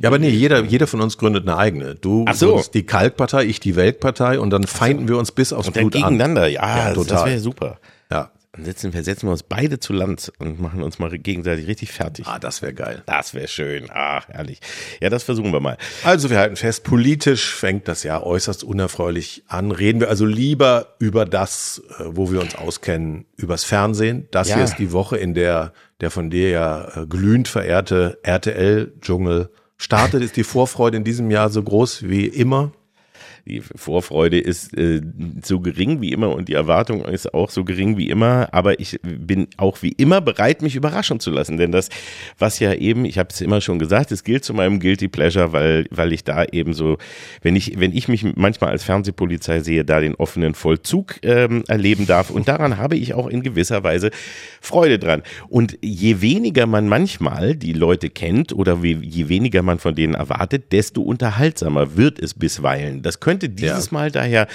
Ja, aber nee, jeder, jeder von uns gründet eine eigene. Du Ach so. die Kaltpartei, ich die Weltpartei und dann feinden wir uns bis aufs und Blut dann gegeneinander. an. Ja, ja, total. das wäre super. Ja. Dann setzen wir, setzen wir uns beide zu Land und machen uns mal gegenseitig richtig fertig. Ah, das wäre geil. Das wäre schön. Ah, herrlich. Ja, das versuchen wir mal. Also wir halten fest, politisch fängt das Jahr äußerst unerfreulich an. Reden wir also lieber über das, äh, wo wir uns auskennen, übers Fernsehen. Das ja. hier ist die Woche, in der der von dir ja äh, glühend verehrte RTL-Dschungel startet. Ist die Vorfreude in diesem Jahr so groß wie immer? Die Vorfreude ist äh, so gering wie immer und die Erwartung ist auch so gering wie immer, aber ich bin auch wie immer bereit, mich überraschen zu lassen, denn das, was ja eben, ich habe es immer schon gesagt, es gilt zu meinem Guilty Pleasure, weil, weil ich da eben so, wenn ich, wenn ich mich manchmal als Fernsehpolizei sehe, da den offenen Vollzug ähm, erleben darf und daran habe ich auch in gewisser Weise Freude dran. Und je weniger man manchmal die Leute kennt oder je weniger man von denen erwartet, desto unterhaltsamer wird es bisweilen. Das könnte dieses ja. Mal daher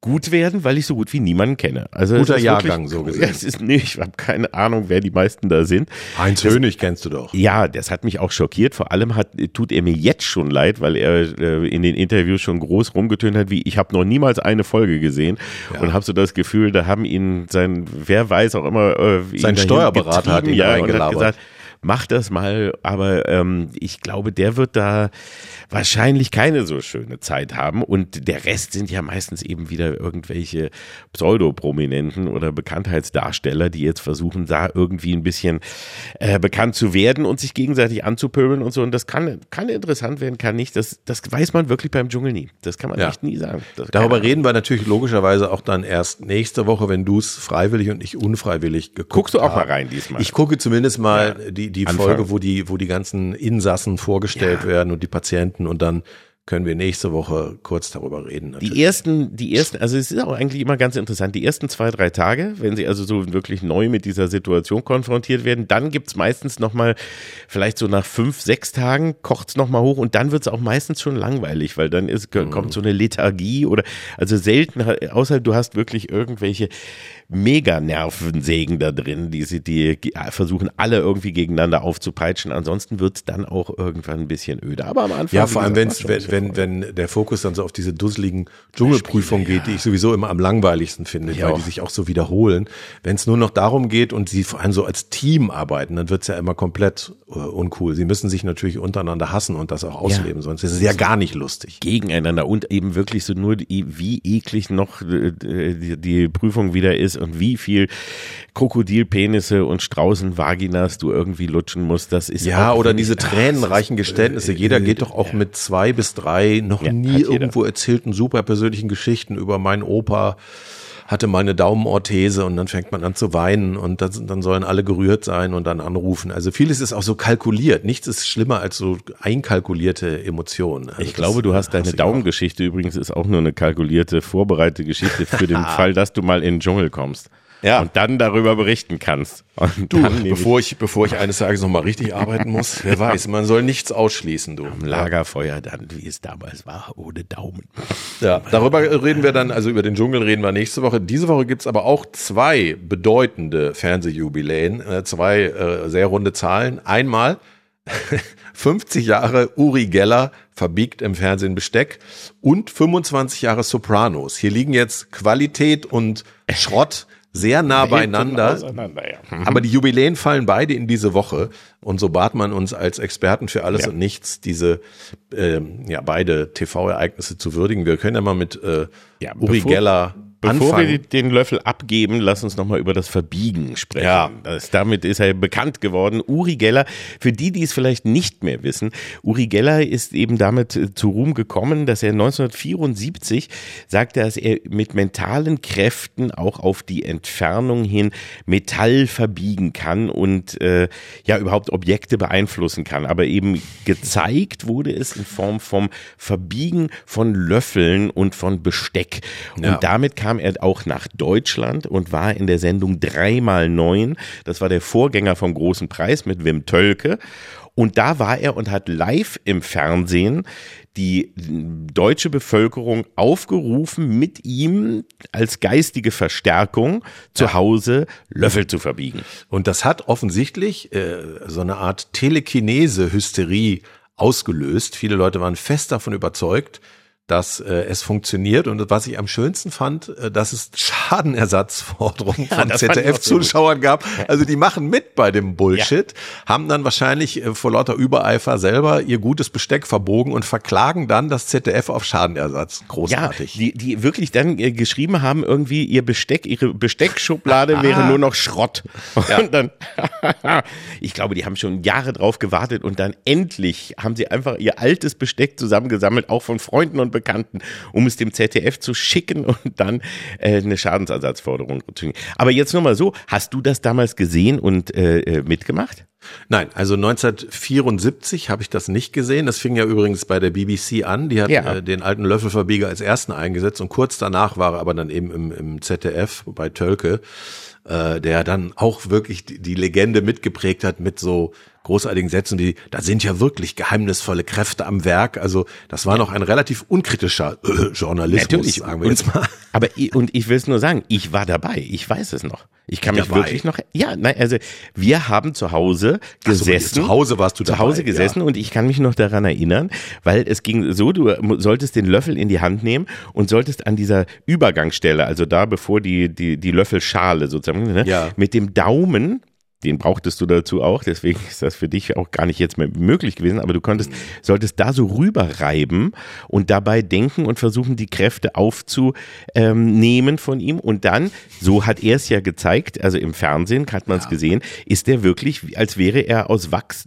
gut werden, weil ich so gut wie niemanden kenne. Also Guter Jahrgang, so gesehen. Es ist, nee, ich habe keine Ahnung, wer die meisten da sind. Heinz das, Hönig kennst du doch. Ja, das hat mich auch schockiert. Vor allem hat, tut er mir jetzt schon leid, weil er äh, in den Interviews schon groß rumgetönt hat, wie ich habe noch niemals eine Folge gesehen ja. und habe so das Gefühl, da haben ihn sein, wer weiß auch immer, äh, sein Steuerberater hat ihn ja, gesagt, mach das mal, aber ähm, ich glaube, der wird da wahrscheinlich keine so schöne Zeit haben und der Rest sind ja meistens eben wieder irgendwelche Pseudoprominenten oder Bekanntheitsdarsteller, die jetzt versuchen, da irgendwie ein bisschen äh, bekannt zu werden und sich gegenseitig anzupöbeln und so und das kann, kann interessant werden, kann nicht, das, das weiß man wirklich beim Dschungel nie, das kann man ja. echt nie sagen. Das Darüber reden wir natürlich logischerweise auch dann erst nächste Woche, wenn du es freiwillig und ich unfreiwillig geguckt Guckst du auch haben. mal rein diesmal? Ich gucke zumindest mal ja. die, die Folge, wo die, wo die ganzen Insassen vorgestellt ja. werden und die Patienten und dann können wir nächste Woche kurz darüber reden. Natürlich. Die ersten, die ersten, also es ist auch eigentlich immer ganz interessant, die ersten zwei, drei Tage, wenn sie also so wirklich neu mit dieser Situation konfrontiert werden, dann gibt's meistens nochmal, vielleicht so nach fünf, sechs Tagen kocht's nochmal hoch und dann wird's auch meistens schon langweilig, weil dann ist, kommt mhm. so eine Lethargie oder, also selten, außer du hast wirklich irgendwelche mega Nervensägen da drin, die sie, die versuchen alle irgendwie gegeneinander aufzupeitschen. Ansonsten wird's dann auch irgendwann ein bisschen öde. Aber am Anfang. Ja, vor allem, wenn, wenn, wenn der Fokus dann so auf diese dusseligen Dschungelprüfungen geht, die ich sowieso immer am langweiligsten finde, ja. weil die sich auch so wiederholen. Wenn es nur noch darum geht und sie vor allem so als Team arbeiten, dann wird's ja immer komplett uh, uncool. Sie müssen sich natürlich untereinander hassen und das auch ausleben, ja. sonst ist es ja gar nicht lustig. Gegeneinander und eben wirklich so nur, wie eklig noch äh, die, die Prüfung wieder ist und wie viel Krokodilpenisse und Straußenvaginas du irgendwie lutschen musst, das ist ja oder diese tränenreichen Geständnisse. Jeder geht doch auch ja. mit zwei bis drei noch ja, nie irgendwo erzählten super persönlichen Geschichten über meinen Opa hatte meine Daumenorthese und dann fängt man an zu weinen und das, dann sollen alle gerührt sein und dann anrufen. Also vieles ist auch so kalkuliert. Nichts ist schlimmer als so einkalkulierte Emotionen. Also ich glaube, du hast deine Daumengeschichte übrigens ist auch nur eine kalkulierte, vorbereitete Geschichte für den Fall, dass du mal in den Dschungel kommst ja. und dann darüber berichten kannst. Und du, bevor ich, bevor ich eines Tages nochmal richtig arbeiten muss, wer weiß, man soll nichts ausschließen, du. Am Lagerfeuer dann, wie es damals war, ohne Daumen. Ja, darüber reden wir dann, also über den Dschungel reden wir nächste Woche. Diese Woche gibt's aber auch zwei bedeutende Fernsehjubiläen, äh, zwei äh, sehr runde Zahlen. Einmal 50 Jahre Uri Geller verbiegt im Fernsehen Besteck und 25 Jahre Sopranos. Hier liegen jetzt Qualität und Schrott sehr nah beieinander. Ja. Mhm. Aber die Jubiläen fallen beide in diese Woche. Und so bat man uns als Experten für alles ja. und nichts, diese äh, ja, beide TV-Ereignisse zu würdigen. Wir können ja mal mit äh, Uri Geller Bevor anfangen. wir den Löffel abgeben, lass uns nochmal über das Verbiegen sprechen. Ja. Das, damit ist er bekannt geworden. Uri Geller, für die, die es vielleicht nicht mehr wissen, Uri Geller ist eben damit äh, zu Ruhm gekommen, dass er 1974 sagte, dass er mit mentalen Kräften auch auf die Entfernung hin Metall verbiegen kann und äh, ja überhaupt Objekte beeinflussen kann. Aber eben gezeigt wurde es in Form vom Verbiegen von Löffeln und von Besteck. Und ja. damit kam kam er auch nach Deutschland und war in der Sendung dreimal neun. Das war der Vorgänger vom Großen Preis mit Wim Tölke. Und da war er und hat live im Fernsehen die deutsche Bevölkerung aufgerufen, mit ihm als geistige Verstärkung zu Hause Löffel zu verbiegen. Und das hat offensichtlich äh, so eine Art Telekinese-Hysterie ausgelöst. Viele Leute waren fest davon überzeugt, dass äh, es funktioniert. Und was ich am schönsten fand, äh, dass es Schadenersatzforderungen ja, von ZDF-Zuschauern gab. Also die machen mit bei dem Bullshit, ja. haben dann wahrscheinlich äh, vor lauter Übereifer selber ihr gutes Besteck verbogen und verklagen dann das ZDF auf Schadenersatz. Großartig. Ja, die, die wirklich dann äh, geschrieben haben, irgendwie ihr Besteck, ihre Besteckschublade wäre nur noch Schrott. Ja. Und dann, ich glaube, die haben schon Jahre drauf gewartet und dann endlich haben sie einfach ihr altes Besteck zusammengesammelt, auch von Freunden und Bekannten, um es dem ZDF zu schicken und dann äh, eine Schadensersatzforderung zu kriegen. Aber jetzt nur mal so, hast du das damals gesehen und äh, äh mitgemacht? Nein, also 1974 habe ich das nicht gesehen. Das fing ja übrigens bei der BBC an. Die hat ja. äh, den alten Löffelverbieger als ersten eingesetzt und kurz danach war er aber dann eben im, im ZDF bei Tölke, äh, der dann auch wirklich die, die Legende mitgeprägt hat mit so großartigen Sätzen, die, da sind ja wirklich geheimnisvolle Kräfte am Werk. Also das war noch ein relativ unkritischer äh, Journalismus, Natürlich. sagen wir und, jetzt mal. Aber und ich will es nur sagen, ich war dabei, ich weiß es noch. Ich kann mich dabei. wirklich noch, ja, nein, also wir haben zu Hause gesessen. So, zu Hause warst du dabei. Zu Hause gesessen ja. und ich kann mich noch daran erinnern, weil es ging so, du solltest den Löffel in die Hand nehmen und solltest an dieser Übergangsstelle, also da bevor die, die, die Löffelschale sozusagen, ne, ja. mit dem Daumen den brauchtest du dazu auch, deswegen ist das für dich auch gar nicht jetzt mehr möglich gewesen, aber du konntest, solltest da so rüberreiben und dabei denken und versuchen, die Kräfte aufzunehmen von ihm und dann, so hat er es ja gezeigt, also im Fernsehen hat man es ja. gesehen, ist der wirklich, als wäre er aus Wachs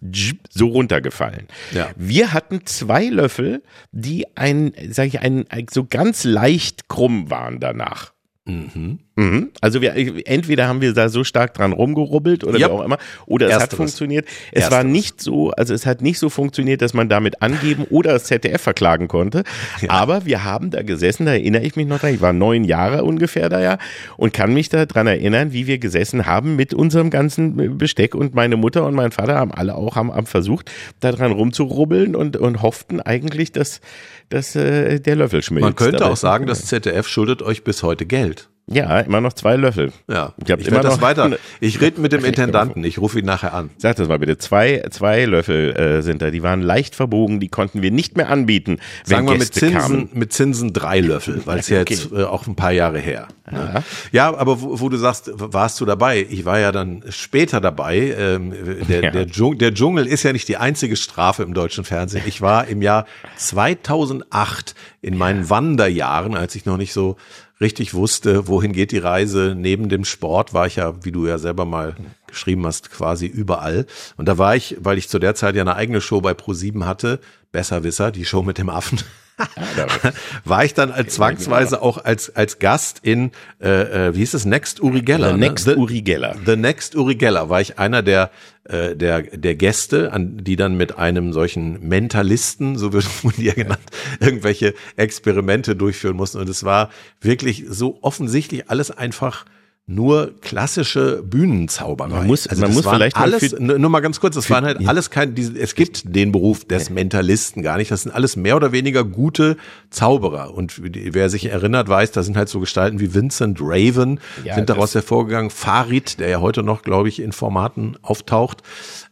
so runtergefallen. Ja. Wir hatten zwei Löffel, die ein, sage ich, ein, so ganz leicht krumm waren danach. Mhm. Mhm. Also wir entweder haben wir da so stark dran rumgerubbelt oder yep. wie auch immer, oder es Ersteres. hat funktioniert. Es Ersteres. war nicht so, also es hat nicht so funktioniert, dass man damit angeben oder das ZDF verklagen konnte. Ja. Aber wir haben da gesessen, da erinnere ich mich noch dran, ich war neun Jahre ungefähr da ja und kann mich da dran erinnern, wie wir gesessen haben mit unserem ganzen Besteck und meine Mutter und mein Vater haben alle auch haben, haben versucht, da dran rumzurubbeln und, und hofften eigentlich, dass, dass äh, der Löffel schmilzt. Man könnte auch sagen, das ZDF schuldet euch bis heute Geld. Ja, immer noch zwei Löffel. Ja, ich, ich immer das weiter. Ich rede mit dem Intendanten, ich rufe ihn nachher an. Sag das mal bitte. Zwei, zwei Löffel äh, sind da, die waren leicht verbogen, die konnten wir nicht mehr anbieten. Sagen wir mit Zinsen, kamen. mit Zinsen drei Löffel, weil es ja okay. jetzt äh, auch ein paar Jahre her. Ja, ja aber wo, wo, du sagst, warst du dabei? Ich war ja dann später dabei. Ähm, der, ja. der, Dschungel, der Dschungel ist ja nicht die einzige Strafe im deutschen Fernsehen. Ich war im Jahr 2008 in meinen Wanderjahren, als ich noch nicht so richtig wusste, wohin geht die Reise. Neben dem Sport war ich ja, wie du ja selber mal geschrieben hast, quasi überall. Und da war ich, weil ich zu der Zeit ja eine eigene Show bei Pro7 hatte, Besserwisser, die Show mit dem Affen. war ich dann als zwangsweise auch als als Gast in äh, äh, wie hieß es Next Uri Geller The ne? Next ne? Uri Geller The Next Uri Geller war ich einer der äh, der der Gäste an die dann mit einem solchen Mentalisten so wird man die ja. genannt irgendwelche Experimente durchführen mussten. Und es war wirklich so offensichtlich alles einfach nur klassische Bühnenzauberei. Man muss, also man muss vielleicht alles, mal nur mal ganz kurz, das waren halt ja. alles kein, es gibt den Beruf des Mentalisten gar nicht. Das sind alles mehr oder weniger gute Zauberer. Und wer sich erinnert, weiß, da sind halt so Gestalten wie Vincent Raven, ja, sind daraus hervorgegangen. Farid, der ja heute noch, glaube ich, in Formaten auftaucht.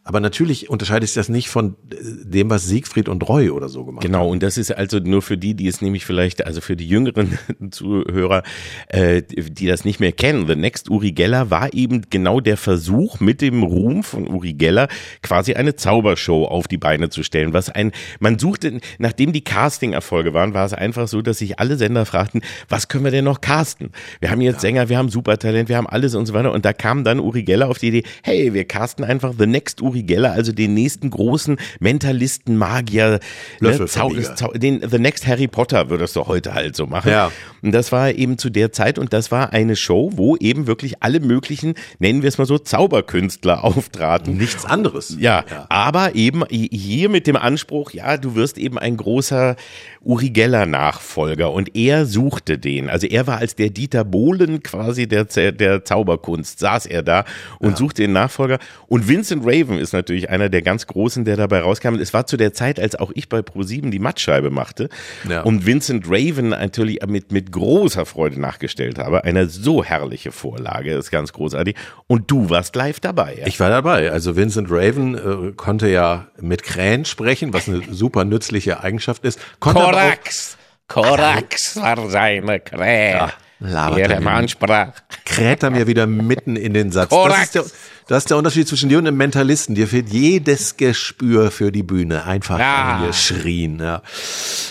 Aber natürlich unterscheidet sich das nicht von äh, dem, was Siegfried und Roy oder so gemacht genau, haben. Genau, und das ist also nur für die, die es nämlich vielleicht, also für die jüngeren Zuhörer, äh, die das nicht mehr kennen. The Next Uri Geller war eben genau der Versuch, mit dem Ruhm von Uri Geller quasi eine Zaubershow auf die Beine zu stellen. Was ein, man suchte, nachdem die Casting-Erfolge waren, war es einfach so, dass sich alle Sender fragten, was können wir denn noch casten? Wir haben jetzt ja. Sänger, wir haben Supertalent, wir haben alles und so weiter. Und da kam dann Uri Geller auf die Idee, hey, wir casten einfach The Next Uri Uri Geller, also den nächsten großen Mentalisten, Magier, ne, Zau Zau den The Next Harry Potter würdest du heute halt so machen. Ja. Und das war eben zu der Zeit und das war eine Show, wo eben wirklich alle möglichen, nennen wir es mal so, Zauberkünstler auftraten. Nichts anderes. Ja, ja. aber eben hier mit dem Anspruch, ja, du wirst eben ein großer Uri Geller Nachfolger und er suchte den. Also er war als der Dieter Bohlen quasi der, der Zauberkunst, saß er da und ja. suchte den Nachfolger. Und Vincent Raven ist natürlich einer der ganz Großen, der dabei rauskam. Es war zu der Zeit, als auch ich bei Pro7 die Mattscheibe machte ja. und Vincent Raven natürlich mit, mit großer Freude nachgestellt habe. Eine so herrliche Vorlage, ist ganz großartig. Und du warst live dabei. Ja? Ich war dabei. Also Vincent Raven äh, konnte ja mit Krähen sprechen, was eine super nützliche Eigenschaft ist. Konnte Korax. Korax war seine Krähe. Ja, Ihre Mann sprach. Kräht er mir wieder mitten in den Satz. Korax. Das ist, der, das ist der Unterschied zwischen dir und einem Mentalisten. Dir fehlt jedes Gespür für die Bühne. Einfach ja. angeschrien. Ja.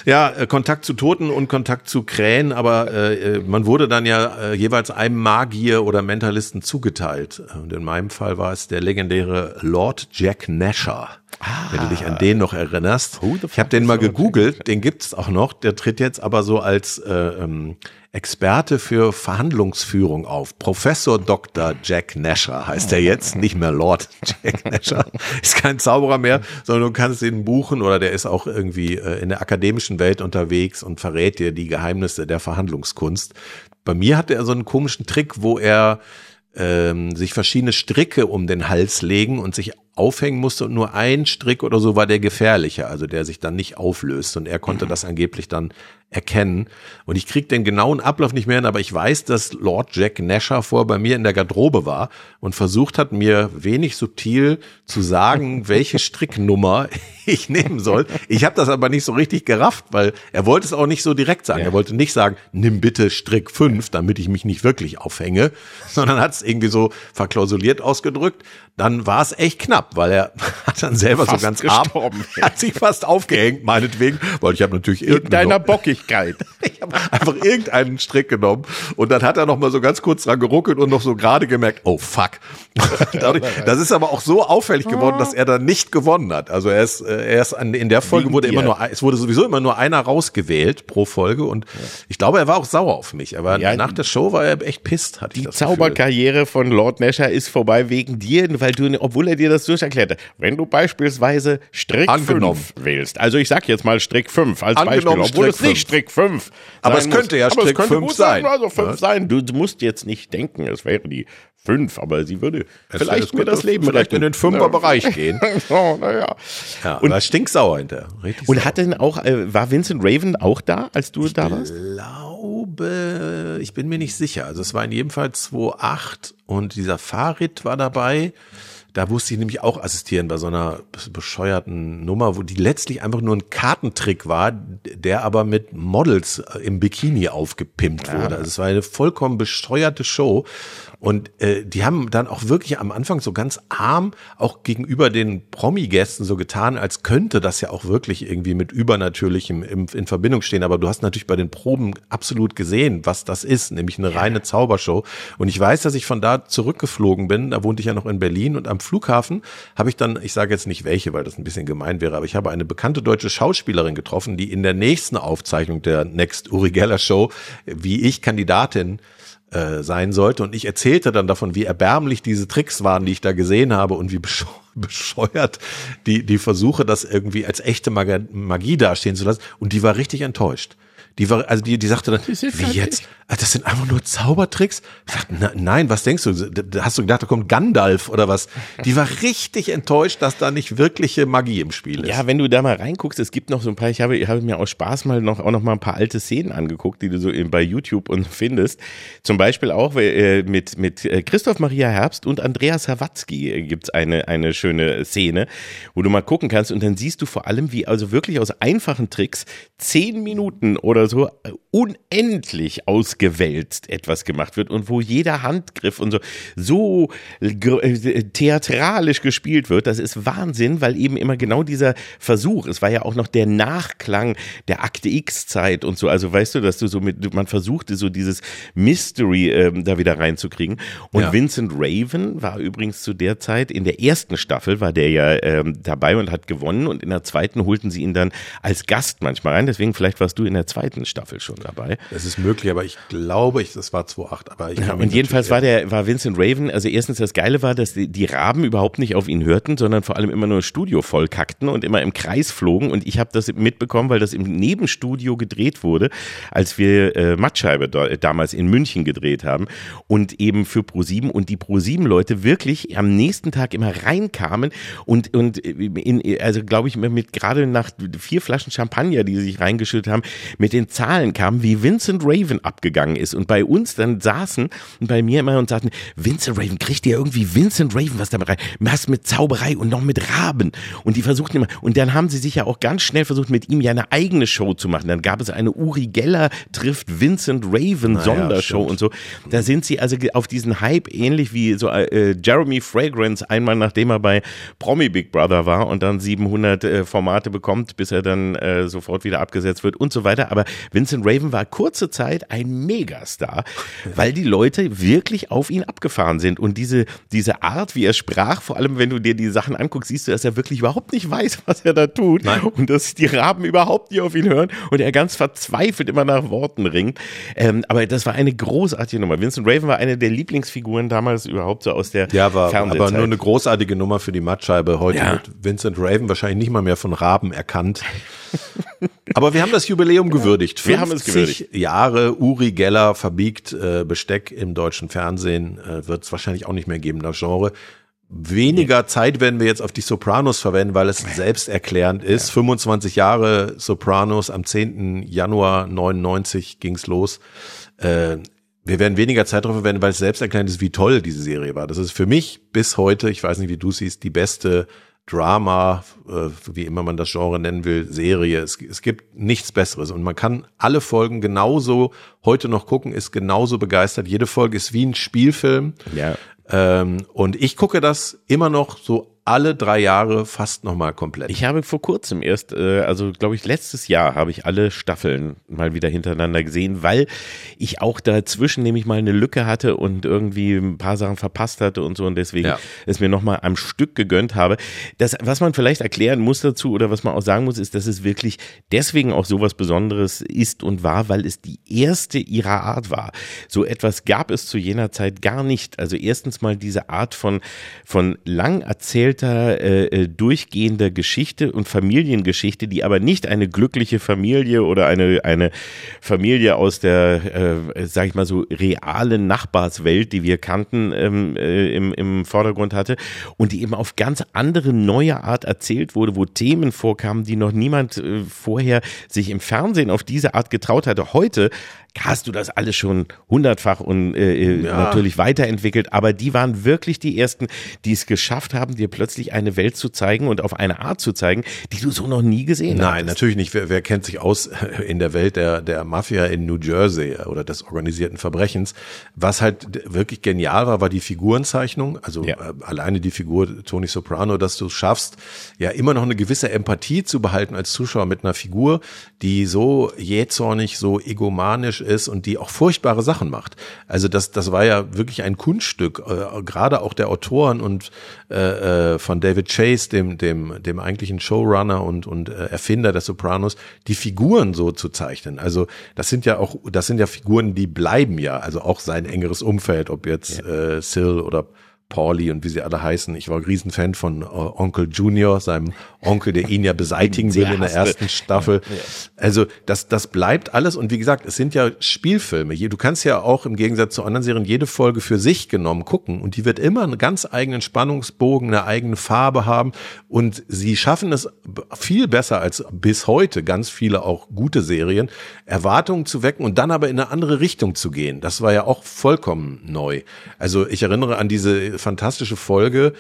ja, äh, Kontakt zu Toten und Kontakt zu Krähen, aber äh, man wurde dann ja äh, jeweils einem Magier oder Mentalisten zugeteilt. Und in meinem Fall war es der legendäre Lord Jack Nasher. Ah, wenn du dich an den noch erinnerst. Ich habe den mal gegoogelt, den gibt's auch noch. Der tritt jetzt aber so als äh, ähm, Experte für Verhandlungsführung auf. Professor Dr. Jack Nasher heißt er jetzt, nicht mehr Lord Jack Nasher. Ist kein Zauberer mehr, sondern du kannst ihn buchen oder der ist auch irgendwie äh, in der akademischen Welt unterwegs und verrät dir die Geheimnisse der Verhandlungskunst. Bei mir hat er so einen komischen Trick, wo er ähm, sich verschiedene Stricke um den Hals legen und sich aufhängen musste und nur ein Strick oder so war der gefährliche, also der sich dann nicht auflöst und er konnte mhm. das angeblich dann erkennen. Und ich krieg den genauen Ablauf nicht mehr hin, aber ich weiß, dass Lord Jack Nasher vor bei mir in der Garderobe war und versucht hat, mir wenig subtil zu sagen, welche Stricknummer ich nehmen soll. Ich habe das aber nicht so richtig gerafft, weil er wollte es auch nicht so direkt sagen. Ja. Er wollte nicht sagen, nimm bitte Strick 5, damit ich mich nicht wirklich aufhänge, sondern hat es irgendwie so verklausuliert ausgedrückt. Dann war es echt knapp, weil er hat dann selber fast so ganz gestorben. arm, hat sich fast aufgehängt, meinetwegen, weil ich habe natürlich in deiner Bockigkeit. ich habe einfach irgendeinen Strick genommen und dann hat er noch mal so ganz kurz dran geruckelt und noch so gerade gemerkt, oh fuck. das ist aber auch so auffällig geworden, dass er dann nicht gewonnen hat. Also er ist äh, er ist an, in der Folge wurde immer nur, es wurde sowieso immer nur einer rausgewählt pro Folge und ich glaube, er war auch sauer auf mich. Aber ja, nach der Show war er echt pisst. Hatte die Zauberkarriere von Lord Nasher ist vorbei wegen dir, weil du, obwohl er dir das durcherklärt hat. Wenn du beispielsweise Strick 5 wählst, also ich sag jetzt mal Strick 5 als Angenommen Beispiel, obwohl Strick es nicht Strick 5 Aber es könnte ja Strick 5 sein. Also 5 sein. Du musst jetzt nicht denken, es wäre die fünf, aber sie würde es vielleicht mir das Leben vielleicht retten. in den Fünferbereich ja. gehen. oh, naja. Ja, und war stinksauer hinterher. Richtig und hat denn auch, äh, war Vincent Raven auch da, als du ich da warst? Ich glaube, ich bin mir nicht sicher. Also es war in jedem Fall 2.8 und dieser Farid war dabei. Da musste ich nämlich auch assistieren bei so einer bescheuerten Nummer, wo die letztlich einfach nur ein Kartentrick war, der aber mit Models äh, im Bikini aufgepimpt wurde. Also es war eine vollkommen bescheuerte Show. Und äh, die haben dann auch wirklich am Anfang so ganz arm auch gegenüber den Promi-Gästen so getan, als könnte das ja auch wirklich irgendwie mit Übernatürlichem in, in Verbindung stehen. Aber du hast natürlich bei den Proben absolut gesehen, was das ist, nämlich eine reine Zaubershow. Und ich weiß, dass ich von da zurückgeflogen bin. Da wohnte ich ja noch in Berlin und am Flughafen habe ich dann, ich sage jetzt nicht welche, weil das ein bisschen gemein wäre, aber ich habe eine bekannte deutsche Schauspielerin getroffen, die in der nächsten Aufzeichnung der Next Uri Geller Show, wie ich Kandidatin äh, sein sollte. Und ich erzählte dann davon, wie erbärmlich diese Tricks waren, die ich da gesehen habe und wie bescheuert die, die Versuche, das irgendwie als echte Magie dastehen zu lassen. Und die war richtig enttäuscht. Die war, also die, die sagte dann, wie jetzt? Ah, das sind einfach nur Zaubertricks? Ich dachte, na, nein, was denkst du? Hast du gedacht, da kommt Gandalf oder was? Die war richtig enttäuscht, dass da nicht wirkliche Magie im Spiel ist. Ja, wenn du da mal reinguckst, es gibt noch so ein paar, ich habe, ich habe mir aus Spaß mal noch, auch noch mal ein paar alte Szenen angeguckt, die du so bei YouTube und findest. Zum Beispiel auch äh, mit, mit äh, Christoph Maria Herbst und Andreas Sawatzki äh, gibt's eine, eine schöne Szene, wo du mal gucken kannst und dann siehst du vor allem, wie also wirklich aus einfachen Tricks zehn Minuten oder so unendlich ausgewälzt etwas gemacht wird und wo jeder Handgriff und so so äh, theatralisch gespielt wird, das ist Wahnsinn, weil eben immer genau dieser Versuch, es war ja auch noch der Nachklang der Akte X Zeit und so, also weißt du, dass du so mit, man versuchte so dieses Mystery ähm, da wieder reinzukriegen und ja. Vincent Raven war übrigens zu der Zeit in der ersten Staffel war der ja ähm, dabei und hat gewonnen und in der zweiten holten sie ihn dann als Gast manchmal rein, deswegen vielleicht warst du in der zweiten Staffel schon dabei. Das ist möglich, aber ich glaube, ich, das war 2.8. Aber ich ja, und jedenfalls war der, war Vincent Raven, also erstens das Geile war, dass die, die Raben überhaupt nicht auf ihn hörten, sondern vor allem immer nur Studio vollkackten und immer im Kreis flogen. Und ich habe das mitbekommen, weil das im Nebenstudio gedreht wurde, als wir äh, Mattscheibe da, damals in München gedreht haben und eben für Pro7 und die Pro7-Leute wirklich am nächsten Tag immer reinkamen und, und in, also glaube ich, mit gerade nach vier Flaschen Champagner, die sie sich reingeschüttet haben, mit den Zahlen kamen, wie Vincent Raven abgegangen ist. Und bei uns dann saßen und bei mir immer und sagten, Vincent Raven, kriegt ihr irgendwie Vincent Raven was damit rein? Was mit Zauberei und noch mit Raben. Und die versuchten immer, und dann haben sie sich ja auch ganz schnell versucht, mit ihm ja eine eigene Show zu machen. Dann gab es eine Uri Geller trifft Vincent Raven naja, Sondershow stimmt. und so. Da sind sie also auf diesen Hype ähnlich wie so äh, Jeremy Fragrance einmal nachdem er bei Promi Big Brother war und dann 700 äh, Formate bekommt, bis er dann äh, sofort wieder abgesetzt wird und so weiter. Aber Vincent Raven war kurze Zeit ein Megastar, weil die Leute wirklich auf ihn abgefahren sind. Und diese, diese Art, wie er sprach, vor allem wenn du dir die Sachen anguckst, siehst du, dass er wirklich überhaupt nicht weiß, was er da tut. Nein. Und dass die Raben überhaupt nicht auf ihn hören und er ganz verzweifelt immer nach Worten ringt. Ähm, aber das war eine großartige Nummer. Vincent Raven war eine der Lieblingsfiguren damals überhaupt so aus der Ja, war aber nur eine großartige Nummer für die Mattscheibe. Heute ja. wird Vincent Raven wahrscheinlich nicht mal mehr von Raben erkannt. Aber wir haben das Jubiläum gewürdigt. Wir haben es gewürdigt. Jahre Uri Geller verbiegt äh, Besteck im deutschen Fernsehen äh, wird es wahrscheinlich auch nicht mehr geben, das Genre. Weniger Zeit werden wir jetzt auf die Sopranos verwenden, weil es selbsterklärend ist. 25 Jahre Sopranos, am 10. Januar 99 ging's los. Äh, wir werden weniger Zeit darauf verwenden, weil es selbsterklärend ist, wie toll diese Serie war. Das ist für mich bis heute, ich weiß nicht, wie du siehst, die beste Drama, äh, wie immer man das Genre nennen will, Serie. Es, es gibt nichts Besseres. Und man kann alle Folgen genauso heute noch gucken, ist genauso begeistert. Jede Folge ist wie ein Spielfilm. Ja. Ähm, und ich gucke das immer noch so alle drei Jahre fast nochmal komplett. Ich habe vor kurzem erst, äh, also glaube ich letztes Jahr, habe ich alle Staffeln mal wieder hintereinander gesehen, weil ich auch dazwischen nämlich mal eine Lücke hatte und irgendwie ein paar Sachen verpasst hatte und so und deswegen Ja. es mir nochmal am Stück gegönnt habe. Das, was man vielleicht erklären muss dazu oder was man auch sagen muss, ist, dass es wirklich deswegen auch sowas Besonderes ist und war, weil es die erste ihrer Art war. So etwas gab es zu jener Zeit gar nicht. Also erstens mal diese Art von, von lang erzählter, äh, äh, durchgehender Geschichte und Familiengeschichte, die aber nicht eine glückliche Familie oder eine, eine Familie aus der, äh, sag ich mal so, realen Nachbarswelt, die wir kannten, ähm, äh, im, im Vordergrund hatte und die eben auf ganz andere, neue Art erzählt wurde, wo Themen vorkamen, die noch niemand äh, vorher sich im Fernsehen auf diese Art getraut hatte. Heute hast du das alles schon hundertfach und äh, äh, Ja. natürlich weiterentwickelt, aber die waren wirklich die ersten, die es geschafft haben, dir plötzlich eine Welt zu zeigen und auf eine Art zu zeigen, die du so noch nie gesehen hast. Nein, natürlich nicht. Wer, wer kennt sich aus in der Welt der, der Mafia in New Jersey oder des organisierten Verbrechens? Was halt wirklich genial war, war die Figurenzeichnung. Also Ja. äh, alleine die Figur Tony Soprano, dass du es schaffst, ja immer noch eine gewisse Empathie zu behalten als Zuschauer mit einer Figur, die so jähzornig, so egomanisch ist und die auch furchtbare Sachen macht. Also das, das war ja wirklich ein Kunststück, äh, gerade auch der Autoren und äh, äh, von David Chase, dem, dem, dem eigentlichen Showrunner und, und äh, Erfinder der Sopranos, die Figuren so zu zeichnen. Also das sind ja auch, das sind ja Figuren, die bleiben ja, also auch sein engeres Umfeld, ob jetzt äh, Sil oder Pauli und wie sie alle heißen. Ich war ein Riesenfan von äh, Onkel Junior, seinem Onkel, der ihn ja beseitigen will in der ersten Staffel. Also das, das bleibt alles und wie gesagt, es sind ja Spielfilme. Du kannst ja auch im Gegensatz zu anderen Serien jede Folge für sich genommen gucken und die wird immer einen ganz eigenen Spannungsbogen, eine eigene Farbe haben und sie schaffen es viel besser als bis heute ganz viele auch gute Serien, Erwartungen zu wecken und dann aber in eine andere Richtung zu gehen. Das war ja auch vollkommen neu. Also ich erinnere an diese fantastische Folge,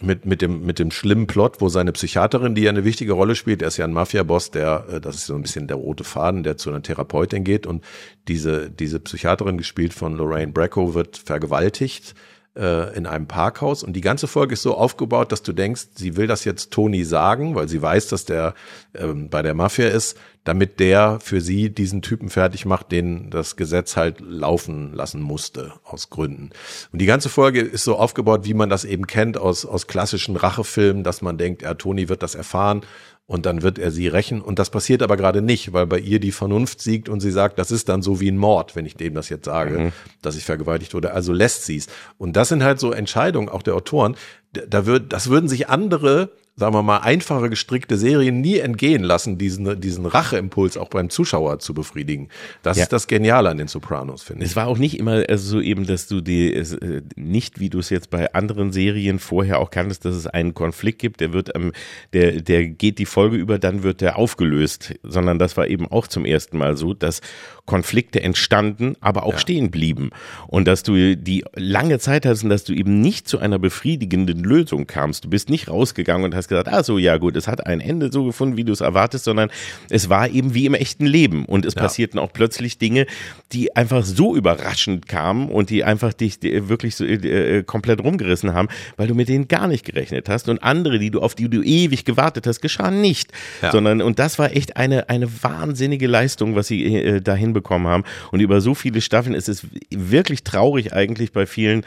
mit, mit dem, mit dem schlimmen Plot, wo seine Psychiaterin, die ja eine wichtige Rolle spielt, er ist ja ein Mafia-Boss, der, äh, das ist so ein bisschen der rote Faden, der zu einer Therapeutin geht und diese, diese Psychiaterin, gespielt von Lorraine Bracco, wird vergewaltigt äh, in einem Parkhaus und die ganze Folge ist so aufgebaut, dass du denkst, sie will das jetzt Toni sagen, weil sie weiß, dass der ähm, bei der Mafia ist, damit der für sie diesen Typen fertig macht, den das Gesetz halt laufen lassen musste, aus Gründen. Und die ganze Folge ist so aufgebaut, wie man das eben kennt aus, aus klassischen Rachefilmen, dass man denkt, ja, Toni wird das erfahren und dann wird er sie rächen. Und das passiert aber gerade nicht, weil bei ihr die Vernunft siegt und sie sagt, das ist dann so wie ein Mord, wenn ich dem das jetzt sage, dass ich vergewaltigt wurde. Also lässt sie es. Und das sind halt so Entscheidungen auch der Autoren. Da- Da wird, das würden sich andere sagen wir mal, einfache gestrickte Serien nie entgehen lassen, diesen, diesen Racheimpuls auch beim Zuschauer zu befriedigen. Das Ja. ist das Geniale an den Sopranos, finde ich. Es war auch nicht immer also so eben, dass du die es, äh, nicht, wie du es jetzt bei anderen Serien vorher auch kanntest, dass es einen Konflikt gibt, der wird am, der, der geht die Folge über, dann wird der aufgelöst, sondern das war eben auch zum ersten Mal so, dass Konflikte entstanden, aber auch stehen blieben und dass du die lange Zeit hast und dass du eben nicht zu einer befriedigenden Lösung kamst. Du bist nicht rausgegangen und hast gesagt, ah so, ja gut, es hat ein Ende so gefunden, wie du es erwartest, sondern es war eben wie im echten Leben. Und es passierten auch plötzlich Dinge, die einfach so überraschend kamen und die einfach dich die wirklich so äh, komplett rumgerissen haben, weil du mit denen gar nicht gerechnet hast. Und andere, die du auf die du ewig gewartet hast, geschahen nicht, Ja. sondern und das war echt eine eine wahnsinnige Leistung, was sie äh, da hinbekommen haben. Und über so viele Staffeln ist es wirklich traurig eigentlich bei vielen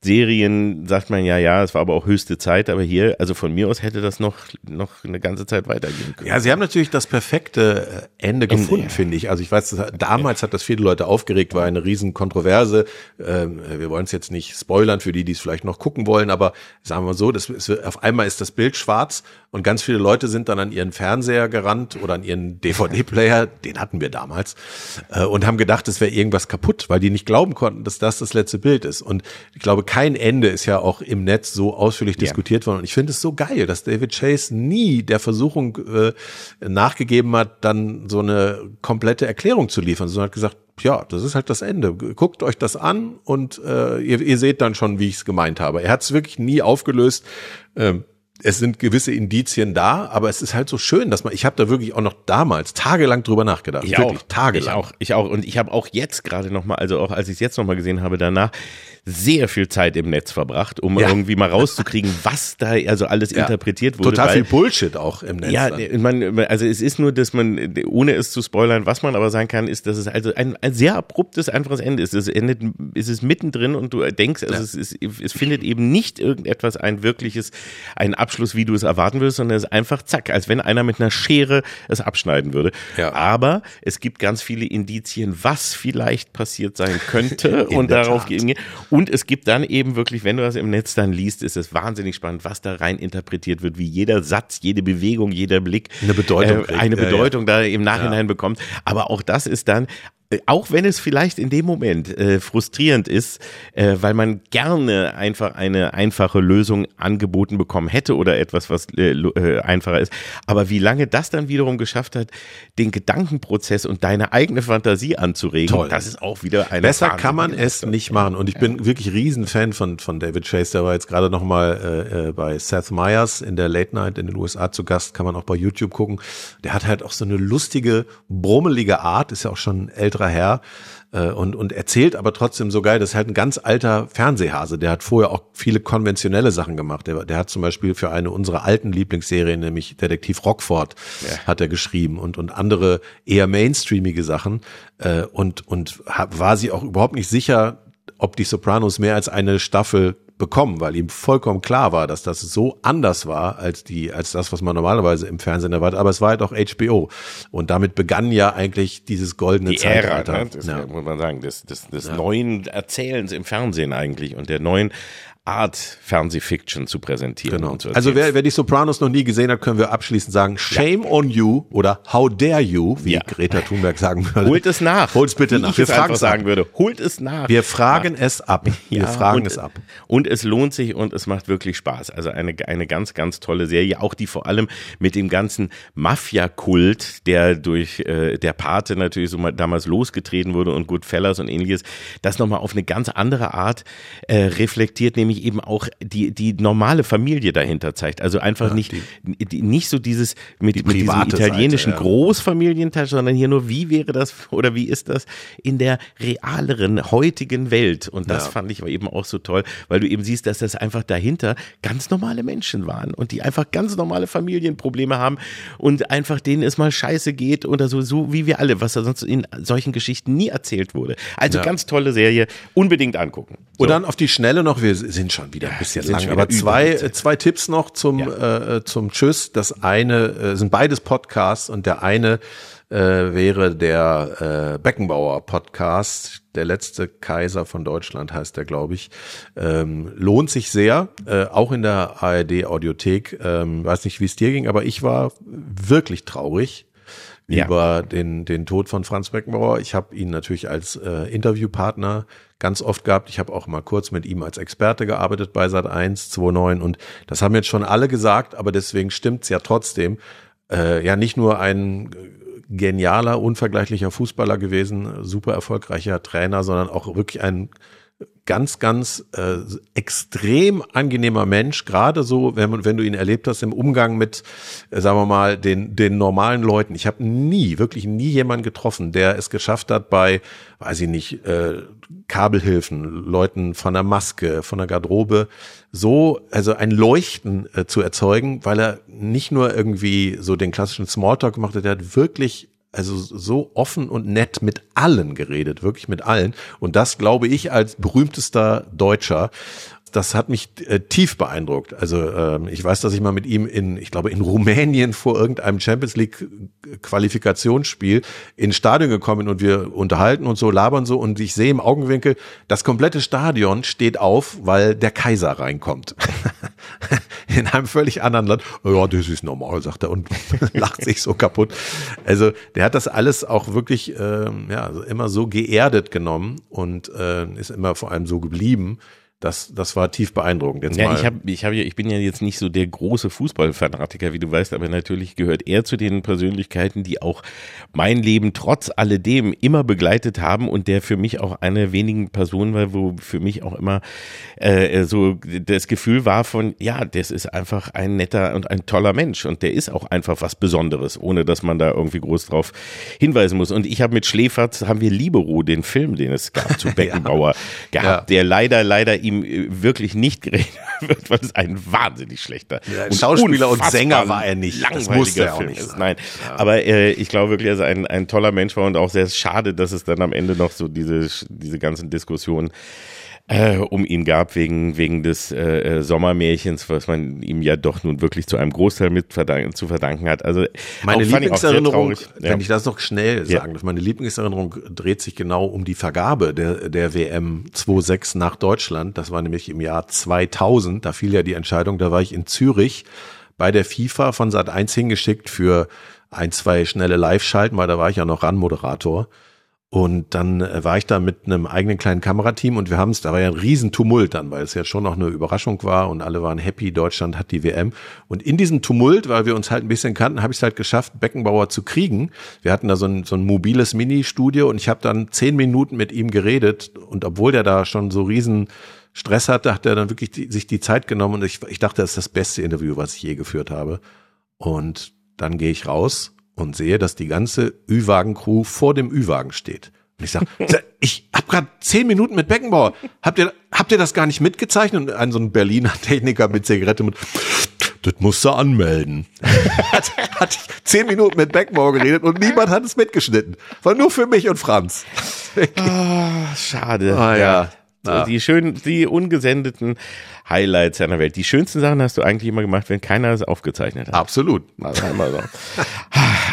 Serien sagt man ja, ja, es war aber auch höchste Zeit, aber hier, also von mir aus hätte das noch, noch eine ganze Zeit weitergehen können. Ja, sie haben natürlich das perfekte äh, Ende gefunden, ja. finde ich. Also ich weiß, hat, damals hat das viele Leute aufgeregt, war eine riesen Kontroverse. Ähm, wir wollen es jetzt nicht spoilern für die, die es vielleicht noch gucken wollen, aber sagen wir so, das ist, auf einmal ist das Bild schwarz und ganz viele Leute sind dann an ihren Fernseher gerannt oder an ihren DVD-Player, den hatten wir damals, äh, und haben gedacht, es wäre irgendwas kaputt, weil die nicht glauben konnten, dass das das letzte Bild ist. Und ich glaube, kein Ende ist ja auch im Netz so ausführlich Ja. diskutiert worden. Und ich finde es so geil, dass David Chase nie der Versuchung äh, nachgegeben hat, dann so eine komplette Erklärung zu liefern, sondern hat gesagt, ja, das ist halt das Ende. Guckt euch das an und äh, ihr, ihr seht dann schon, wie ich es gemeint habe. Er hat es wirklich nie aufgelöst. Ähm, es sind gewisse Indizien da, aber es ist halt so schön, dass man, ich habe da wirklich auch noch damals tagelang drüber nachgedacht. Ich wirklich auch, tagelang. Ich auch, ich auch. Und ich habe auch jetzt gerade nochmal, also auch als ich es jetzt nochmal gesehen habe, danach sehr viel Zeit im Netz verbracht, um Ja. irgendwie mal rauszukriegen, was da also alles Ja. interpretiert wurde. Total weil- viel Bullshit auch im Netz. Ja, dann. man, also es ist nur, dass man, ohne es zu spoilern, was man aber sagen kann, ist, dass es also ein, ein sehr abruptes, einfaches Ende ist. Es endet, es ist mittendrin und du denkst, also es, ist, es findet eben nicht irgendetwas ein wirkliches, einen Abschluss, wie du es erwarten würdest, sondern es ist einfach zack, als wenn einer mit einer Schere es abschneiden würde. Ja. Aber es gibt ganz viele Indizien, was vielleicht passiert sein könnte und darauf Tat. gehen. Und es gibt dann eben wirklich, wenn du das im Netz dann liest, ist es wahnsinnig spannend, was da rein interpretiert wird, wie jeder Satz, jede Bewegung, jeder Blick Eine Bedeutung äh, eine Ja, ja. Bedeutung da im Nachhinein bekommt. Aber auch das ist dann auch wenn es vielleicht in dem Moment äh, frustrierend ist, äh, weil man gerne einfach eine einfache Lösung angeboten bekommen hätte oder etwas, was äh, äh, einfacher ist. Aber wie lange das dann wiederum geschafft hat, den Gedankenprozess und deine eigene Fantasie anzuregen, Toll. das ist auch wieder eine Besser kann man es nicht machen. Und ich bin wirklich Riesenfan von, von David Chase. Der war jetzt gerade noch mal äh, äh, bei Seth Meyers in der Late Night in den USA zu Gast. Kann man auch bei YouTube gucken. Der hat halt auch so eine lustige, brummelige Art. Ist ja auch schon ein älterer Herr. Äh, und, und erzählt aber trotzdem so geil. Das ist halt ein ganz alter Fernsehhase. Der hat vorher auch viele konventionelle Sachen gemacht. Der, der hat zum Beispiel für eine unserer alten Lieblingsserien, nämlich Detektiv Rockford, hat er geschrieben und, und andere eher mainstreamige Sachen. Äh, und, und war sie auch überhaupt nicht sicher, ob die Sopranos mehr als eine Staffel bekommen, weil ihm vollkommen klar war, dass das so anders war als die, als das, was man normalerweise im Fernsehen erwartet. Aber es war halt auch HBO. Und damit begann ja eigentlich dieses goldene die Ära, Zeitalter. ne? das ja. muss man sagen, des, des, des neuen Erzählens im Fernsehen eigentlich und der neuen Art, Fernsehfiction zu präsentieren. Genau. Zu Also wer, wer die Sopranos noch nie gesehen hat, können wir abschließend sagen, shame on you oder how dare you, wie Ja. Greta Thunberg sagen würde. Holt es nach. Holt's bitte Wie nach. Ich Wir es fragen es ab. sagen würde. Holt es nach. Wir fragen es ab. Wir Ja, fragen und, es ab. Und es lohnt sich und es macht wirklich Spaß. Also eine, eine ganz, ganz tolle Serie, auch die vor allem mit dem ganzen Mafia-Kult, der durch äh, der Pate natürlich so mal damals losgetreten wurde und Goodfellas und ähnliches, das nochmal auf eine ganz andere Art äh, reflektiert, nämlich eben auch die, die normale Familie dahinter zeigt. Also einfach nicht, die, nicht so dieses mit, mit diesem italienischen Seite, ja. Großfamilienteil, sondern hier nur, wie wäre das oder wie ist das in der realeren, heutigen Welt? Und das Ja. fand ich aber eben auch so toll, weil du eben siehst, dass das einfach dahinter ganz normale Menschen waren und die einfach ganz normale Familienprobleme haben und einfach denen es mal scheiße geht oder so, so wie wir alle, was da sonst in solchen Geschichten nie erzählt wurde. Also Ja. ganz tolle Serie, unbedingt angucken. So. Und dann auf die Schnelle noch, wir sind schon wieder ein bisschen sind lang, aber zwei, äh, zwei Tipps noch zum, äh, zum Tschüss. Das eine äh, sind beides Podcasts und der eine äh, wäre der äh, Beckenbauer Podcast. Der letzte Kaiser von Deutschland heißt der, glaube ich. Ähm, lohnt sich sehr, äh, auch in der ARD Audiothek. Ähm, weiß nicht, wie es dir ging, aber ich war wirklich traurig Ja. über den, den Tod von Franz Beckenbauer. Ich habe ihn natürlich als äh, Interviewpartner ganz oft gehabt. Ich habe auch mal kurz mit ihm als Experte gearbeitet bei Sat 1, 2009 und das haben jetzt schon alle gesagt, aber deswegen stimmt's ja trotzdem. Äh, ja, nicht nur ein äh, genialer, unvergleichlicher Fußballer gewesen, super erfolgreicher Trainer, sondern auch wirklich ein ganz, ganz äh, extrem angenehmer Mensch, gerade so, wenn, wenn du ihn erlebt hast im Umgang mit, äh, sagen wir mal, den, den normalen Leuten. Ich habe nie, wirklich nie jemanden getroffen, der es geschafft hat, bei, weiß ich nicht, äh, Kabelhilfen, Leuten von der Maske, von der Garderobe, so, also ein Leuchten äh, zu erzeugen, weil er nicht nur irgendwie so den klassischen Smalltalk gemacht hat, der hat wirklich also so offen und nett mit allen geredet, wirklich mit allen. Und das glaube ich als berühmtester Deutscher. Das hat mich äh, tief beeindruckt. Also ähm, ich weiß, dass ich mal mit ihm in, ich glaube, in Rumänien vor irgendeinem Champions League Qualifikationsspiel ins Stadion gekommen bin und wir unterhalten und so, labern so und ich sehe im Augenwinkel, das komplette Stadion steht auf, weil der Kaiser reinkommt. in einem völlig anderen Land. Ja, das ist normal, sagt er und lacht sich so kaputt. Also der hat das alles auch wirklich ähm, ja, also immer so geerdet genommen und äh, ist immer vor allem so geblieben. Das, das war tief beeindruckend. Jetzt ja, mal. ich, hab, ich, hab ja, ich bin ja jetzt nicht so der große Fußballfanatiker, wie du weißt, aber natürlich gehört er zu den Persönlichkeiten, die auch mein Leben trotz alledem immer begleitet haben und der für mich auch eine wenigen Personen war, wo für mich auch immer äh, so das Gefühl war von, ja, das ist einfach ein netter und ein toller Mensch und der ist auch einfach was Besonderes, ohne dass man da irgendwie groß drauf hinweisen muss. Und ich habe mit Schläferz, haben wir Libero, den Film, den es gab zu Beckenbauer, ja. gehabt, ja. der leider, leider ihm äh, wirklich nicht gerecht wird, weil es ein wahnsinnig schlechter ja, und Schauspieler und Sänger war er nicht. Das musste er auch nicht ist. Nein, ja. aber äh, ich glaube wirklich, dass er ein, ein toller Mensch war und auch sehr schade, dass es dann am Ende noch so diese, diese ganzen Diskussionen äh, um ihn gab wegen, wegen des äh, äh, Sommermärchens, was man ihm ja doch nun wirklich zu einem Großteil mit verdanken, zu verdanken hat. Also meine Lieblingserinnerung, wenn ja. ich das noch schnell sagen darf, meine Lieblingserinnerung dreht sich genau um die Vergabe der, der WM 2.6 nach Deutschland. Das war nämlich im Jahr 2000. Da fiel ja die Entscheidung, da war ich in Zürich bei der FIFA von Sat 1 hingeschickt für ein, zwei schnelle Live-Schalten, weil da war ich ja noch RAN-Moderator. Und dann äh, war ich da mit einem eigenen kleinen Kamerateam und wir haben es, da war ja ein Riesentumult dann, weil es ja schon noch eine Überraschung war und alle waren happy, Deutschland hat die WM. Und in diesem Tumult, weil wir uns halt ein bisschen kannten, habe ich es halt geschafft, Beckenbauer zu kriegen. Wir hatten da so ein, so ein mobiles Mini-Studio und ich habe dann zehn Minuten mit ihm geredet und obwohl der da schon so riesen Stress hatte, hat er dann wirklich die, sich die Zeit genommen und ich, ich dachte, das ist das beste Interview, was ich je geführt habe. Und dann gehe ich raus und sehe, dass die ganze Ü-Wagen-Crew vor dem Ü-Wagen steht. Und ich sage, ich habe gerade zehn Minuten mit Beckenbauer. Habt ihr, habt ihr das gar nicht mitgezeichnet? Und ein so ein Berliner Techniker mit Zigarette mit, das musst du anmelden. hat, hat ich zehn Minuten mit Beckenbauer geredet und niemand hat es mitgeschnitten. War nur für mich und Franz. oh, schade. Ah, ja. ja. Die schönen, die ungesendeten Highlights seiner Welt. Die schönsten Sachen hast du eigentlich immer gemacht, wenn keiner es aufgezeichnet hat. Absolut. Also einmal so.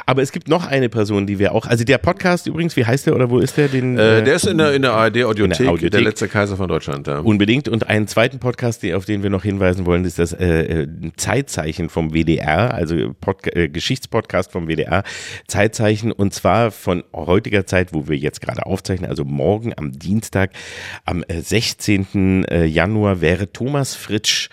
Aber es gibt noch eine Person, die wir auch, also der Podcast übrigens, wie heißt der oder wo ist der? Den, äh, der ist in der, in der ARD Audiothek, der, Audiothek, der letzte Kaiser von Deutschland. Ja. Unbedingt. Und einen zweiten Podcast, auf den wir noch hinweisen wollen, ist das äh, äh Zeitzeichen vom WDR, also Pod äh, Geschichtspodcast vom WDR, Zeitzeichen und zwar von heutiger Zeit, wo wir jetzt gerade aufzeichnen, also morgen am Dienstag, am 16. Äh, Januar wäre Thomas Fritsch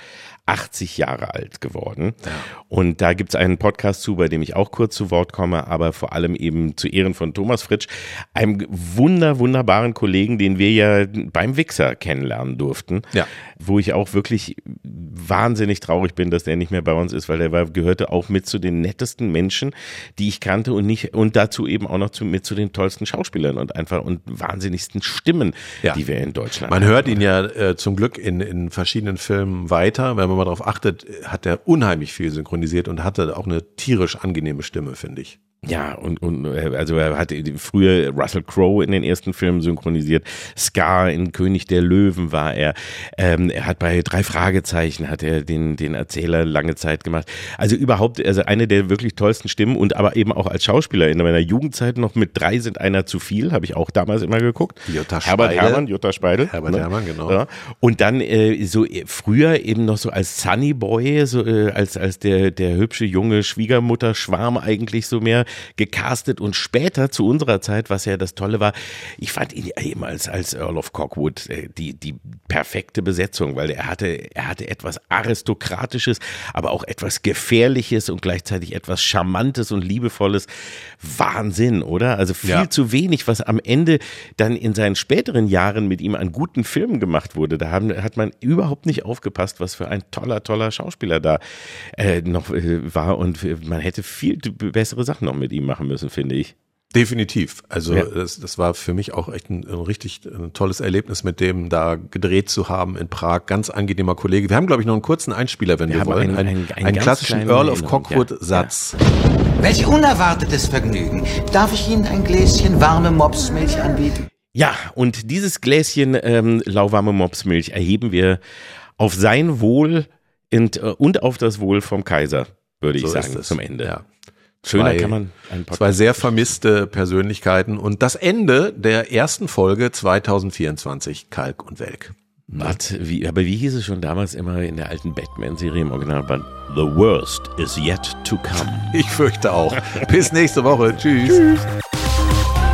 80 Jahre alt geworden. Ja. Und da gibt's einen Podcast zu, bei dem ich auch kurz zu Wort komme, aber vor allem eben zu Ehren von Thomas Fritsch, einem wunder, wunderbaren Kollegen, den wir ja beim Wichser kennenlernen durften. Ja. Wo ich auch wirklich wahnsinnig traurig bin, dass der nicht mehr bei uns ist, weil der war, gehörte auch mit zu den nettesten Menschen, die ich kannte und nicht, und dazu eben auch noch zu, mit zu den tollsten Schauspielern und einfach und wahnsinnigsten Stimmen, ja. die wir in Deutschland Man haben. hört ihn ja äh, zum Glück in, in verschiedenen Filmen weiter, wenn man mal darauf achtet, hat er unheimlich viel synchronisiert und hatte auch eine tierisch angenehme Stimme, finde ich. Ja, und, und äh, also er hatte früher Russell Crowe in den ersten Filmen synchronisiert, Scar in König der Löwen war er. Ähm, er hat bei drei Fragezeichen hat er den den Erzähler lange Zeit gemacht. Also überhaupt, also eine der wirklich tollsten Stimmen und aber eben auch als Schauspieler in meiner Jugendzeit noch mit drei sind einer zu viel, habe ich auch damals immer geguckt. Jutta Herbert Speidel. Hermann, Jutta Speidel. Herbert ne? Hermann, genau. Ja. Und dann äh, so früher eben noch so als Sunny Boy, so äh, als als der der hübsche junge Schwiegermutter Schwarm eigentlich so mehr gecastet und später zu unserer Zeit, was ja das Tolle war, ich fand ihn eben als, als Earl of Cockwood äh, die, die perfekte Besetzung, weil er hatte, er hatte etwas Aristokratisches, aber auch etwas Gefährliches und gleichzeitig etwas Charmantes und Liebevolles. Wahnsinn, oder? Also viel ja. zu wenig, was am Ende dann in seinen späteren Jahren mit ihm an guten Filmen gemacht wurde. Da haben, hat man überhaupt nicht aufgepasst, was für ein toller, toller Schauspieler da äh, noch äh, war und man hätte viel bessere Sachen noch mit ihm machen müssen, finde ich. Definitiv. Also ja. das, das war für mich auch echt ein, ein, richtig ein tolles Erlebnis, mit dem da gedreht zu haben in Prag. Ganz angenehmer Kollege. Wir haben, glaube ich, noch einen kurzen Einspieler, wenn wir, wir wollen. Einen, einen, einen, einen klassischen Earl of Cockwood-Satz. Ja. Ja. Welch unerwartetes Vergnügen. Darf ich Ihnen ein Gläschen warme Mopsmilch anbieten? Ja, und dieses Gläschen ähm, lauwarme Mopsmilch erheben wir auf sein Wohl und, äh, und auf das Wohl vom Kaiser, würde ich so sagen, zum Ende. Ja. Schöner zwei, kann man Zwei sehr vermisste Persönlichkeiten und das Ende der ersten Folge 2024 Kalk und Welk. But, wie, aber wie hieß es schon damals immer in der alten Batman-Serie im Originalband? The worst is yet to come. Ich fürchte auch. Bis nächste Woche. Tschüss. Tschüss.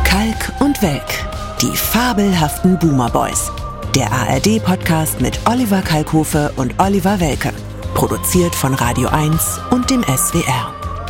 Kalk und Welk. Die fabelhaften Boomer Boys. Der ARD-Podcast mit Oliver Kalkofe und Oliver Welke. Produziert von Radio 1 und dem SWR.